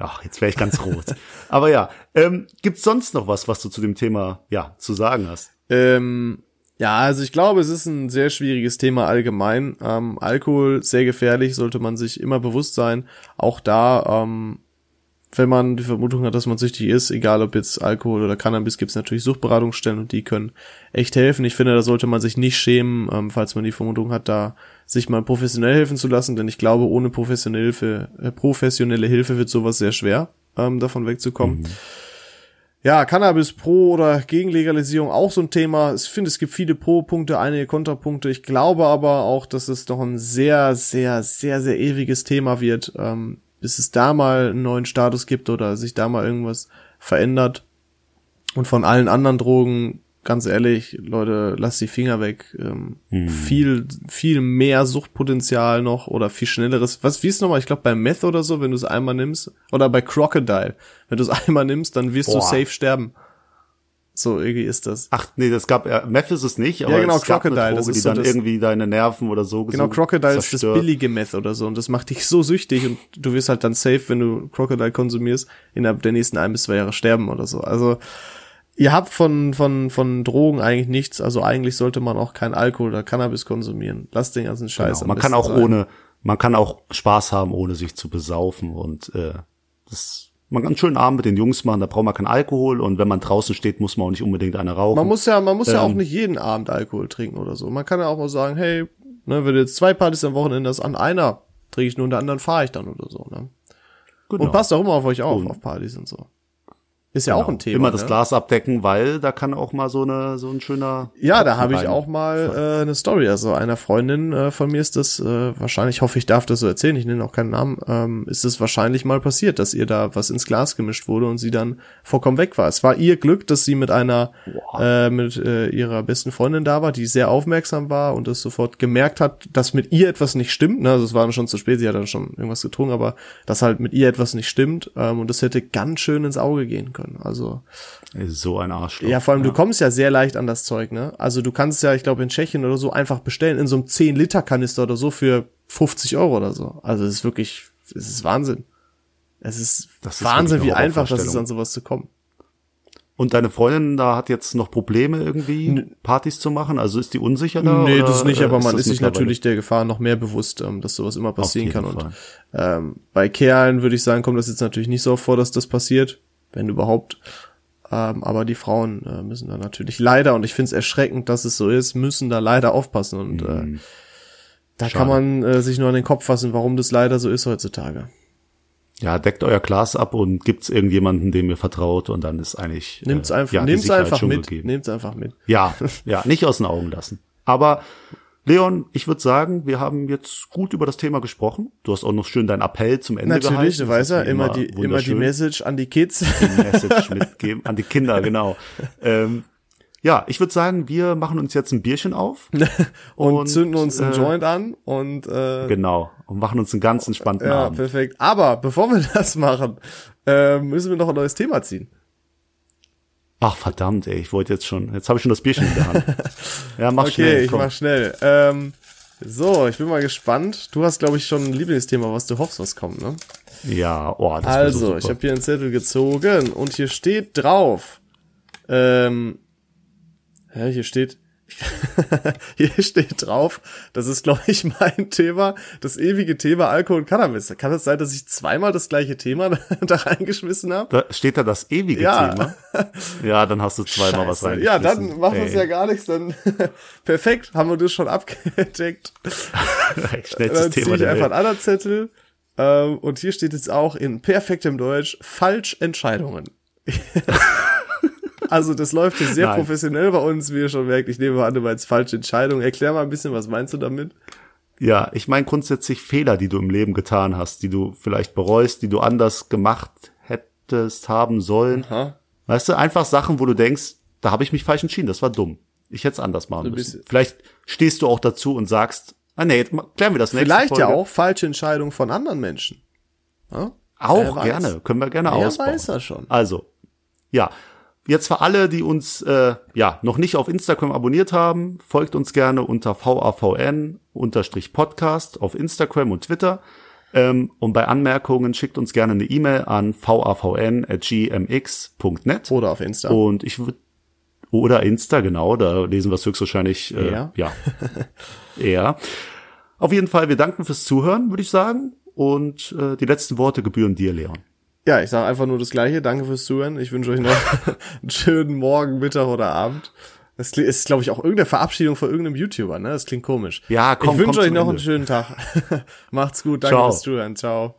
ja, jetzt wäre ich ganz rot. Aber ja, ähm, gibt's sonst noch was, was du zu dem Thema ja zu sagen hast? Ähm, ja, also ich glaube, es ist ein sehr schwieriges Thema allgemein. Ähm, Alkohol sehr gefährlich, sollte man sich immer bewusst sein. Auch da, ähm, wenn man die Vermutung hat, dass man süchtig ist, egal ob jetzt Alkohol oder Cannabis, gibt es natürlich Suchtberatungsstellen und die können echt helfen. Ich finde, da sollte man sich nicht schämen, ähm, falls man die Vermutung hat, da sich mal professionell helfen zu lassen, denn ich glaube, ohne professionelle Hilfe, äh, professionelle Hilfe wird sowas sehr schwer, ähm, davon wegzukommen. Ja, Cannabis pro oder gegen Legalisierung auch so ein Thema. Ich finde, es gibt viele Pro-Punkte, einige Kontrapunkte. Ich glaube aber auch, dass es doch ein sehr, sehr, sehr, sehr ewiges Thema wird, ähm, bis es da mal einen neuen Status gibt oder sich da mal irgendwas verändert. Und von allen anderen Drogen, ganz ehrlich, Leute, lasst die Finger weg. Ähm, Viel, viel mehr Suchtpotenzial noch oder viel schnelleres. Was, wie ist nochmal? Ich glaube bei Meth oder so, wenn du es einmal nimmst. Oder bei Crocodile. Wenn du es einmal nimmst, dann wirst du Boah. safe sterben. So irgendwie ist das. Ach nee, das gab äh, Meth ist es nicht, aber Ja, genau, es gab Crocodile, eine das Droge, ist die so dann das- irgendwie deine Nerven oder so Genau, Crocodile ist das zerstört. billige Meth oder so. Und das macht dich so süchtig und du wirst halt dann safe, wenn du Crocodile konsumierst, innerhalb der nächsten ein bis zwei Jahre sterben oder so. Also, ihr habt von, von, von Drogen eigentlich nichts. Also eigentlich sollte man auch kein Alkohol oder Cannabis konsumieren. Lasst den ganzen Scheiß. Genau. Man kann auch sein. ohne, man kann auch Spaß haben, ohne sich zu besaufen und äh, das man kann einen schönen Abend mit den Jungs machen, da braucht man keinen Alkohol und wenn man draußen steht, muss man auch nicht unbedingt eine rauchen. Man muss ja, man muss ja auch Ähm. nicht jeden Abend Alkohol trinken oder so. Man kann ja auch mal sagen, hey, ne, wenn du jetzt zwei Partys am Wochenende hast, an einer trinke ich nur und der anderen fahre ich dann oder so, ne? Genau. Und passt auch immer auf euch auf, Und- auf Partys und so. Ist ja auch ein Thema. Immer das ne? Glas abdecken, weil da kann auch mal so eine so ein schöner Ja, da Tropfen habe ich auch mal äh, eine Story. Also einer Freundin äh, von mir ist das äh, wahrscheinlich, ich hoffe, ich darf das so erzählen, ich nenne auch keinen Namen, ähm, ist es wahrscheinlich mal passiert, dass ihr da was ins Glas gemischt wurde und sie dann vollkommen weg war. Es war ihr Glück, dass sie mit einer, äh, mit äh, ihrer besten Freundin da war, die sehr aufmerksam war und das sofort gemerkt hat, dass mit ihr etwas nicht stimmt. Ne? Also es war dann schon zu spät, sie hat dann schon irgendwas getrunken, aber dass halt mit ihr etwas nicht stimmt ähm, und das hätte ganz schön ins Auge gehen können. Also Ist so ein Arschloch. ja, vor allem, du kommst ja sehr leicht an das Zeug, ne? Also du kannst ja, ich glaube, in Tschechien oder so einfach bestellen, in so einem 10-Liter-Kanister oder so für 50 Euro oder so. Also es ist wirklich, es ist Wahnsinn. Es ist, Das ist Wahnsinn, wie einfach das ist, an sowas zu kommen. Und deine Freundin da hat jetzt noch Probleme irgendwie Partys zu machen, also ist die unsicher da? nee, das nicht, aber man das ist sich natürlich der Gefahr noch mehr bewusst, ähm, dass sowas immer passieren kann. Und Fall. ähm, bei Kerlen würde ich sagen, kommt das jetzt natürlich nicht so oft vor, dass das passiert, wenn überhaupt. Ähm, aber die Frauen äh, müssen da natürlich leider, und ich finde es erschreckend, dass es so ist, müssen da leider aufpassen. Und äh, Mhm. da kann man äh, sich nur an den Kopf fassen, warum das leider so ist heutzutage. Ja, deckt euer Glas ab und gibt's irgendjemanden, dem ihr vertraut und dann ist eigentlich Nimmt's äh, einfach, ja, die nehmt's Sicherheit einfach mit, gegeben. nehmt's einfach mit. Ja, ja, nicht aus den Augen lassen. Aber Leon, ich würde sagen, wir haben jetzt gut über das Thema gesprochen. Du hast auch noch schön deinen Appell zum Ende Natürlich, gehalten. du Das weißt ja, immer die, immer die. Message an die Kids. die Message mitgeben an die Kinder, genau. ähm, ja, ich würde sagen, wir machen uns jetzt ein Bierchen auf. und, Und, zünden uns einen äh, Joint an und äh, Genau. Und machen uns einen ganz entspannten ja, Abend. perfekt. Aber bevor wir das machen, äh, müssen wir noch ein neues Thema ziehen. Ach verdammt, ey, ich wollte jetzt schon, jetzt habe ich schon das Bierchen in der Hand. Ja, mach Okay, schnell. ich komm. mach schnell. Ähm, so, ich bin mal gespannt. Du hast, glaube ich, schon ein Lieblingsthema, was du hoffst, was kommt, ne? Ja, oh, das Also, so ich super. habe hier einen Zettel gezogen und hier steht drauf. Ähm, hä, hier steht. hier steht drauf, das ist, glaube ich, mein Thema, das ewige Thema Alkohol und Cannabis. Kann es sein, dass ich zweimal das gleiche Thema da reingeschmissen habe? Da steht da das ewige Ja. Thema. Ja, dann hast du zweimal was rein. Ja, dann macht das ja gar nichts. Dann perfekt, haben wir das schon abgedeckt. Schnellstes Dann ziehe Thema ich einfach einen anderen Zettel. Ähm, und hier steht jetzt auch in perfektem Deutsch Falschentscheidungen. Also das läuft hier sehr Nein. professionell bei uns, wie ihr schon merkt. Ich nehme an, du meinst falsche Entscheidungen. Erklär mal ein bisschen, was meinst du damit? Ja, ich meine grundsätzlich Fehler, die du im Leben getan hast, die du vielleicht bereust, die du anders gemacht hättest haben sollen. Aha. Weißt du, einfach Sachen, wo du denkst, da habe ich mich falsch entschieden, das war dumm. Ich hätte es anders machen müssen. Vielleicht stehst du auch dazu und sagst, ah nee, jetzt klären wir das nächste Vielleicht Folge. ja auch falsche Entscheidungen von anderen Menschen. Ja? Auch gerne, können wir gerne Wer ausbauen. weiß das schon. Also, ja. Jetzt für alle, die uns äh, ja noch nicht auf Instagram abonniert haben, folgt uns gerne unter VAVN-Podcast auf Instagram und Twitter. Ähm, und bei Anmerkungen schickt uns gerne eine E-Mail an vavn.gmx.net. Oder auf Insta. Und ich würde oder Insta, genau, da lesen wir es höchstwahrscheinlich äh, Eher. ja. eher. Auf jeden Fall, wir danken fürs Zuhören, würde ich sagen. Und äh, die letzten Worte gebühren dir, Leon. Ja, ich sage einfach nur das Gleiche. Danke fürs Zuhören. Ich wünsche euch noch einen schönen Morgen, Mittag oder Abend. Das ist, glaube ich, auch irgendeine Verabschiedung von irgendeinem YouTuber, ne? Das klingt komisch. Ja, komm, Ich wünsche euch noch Ende. einen schönen Tag. Macht's gut. Danke Ciao. fürs Zuhören. Ciao.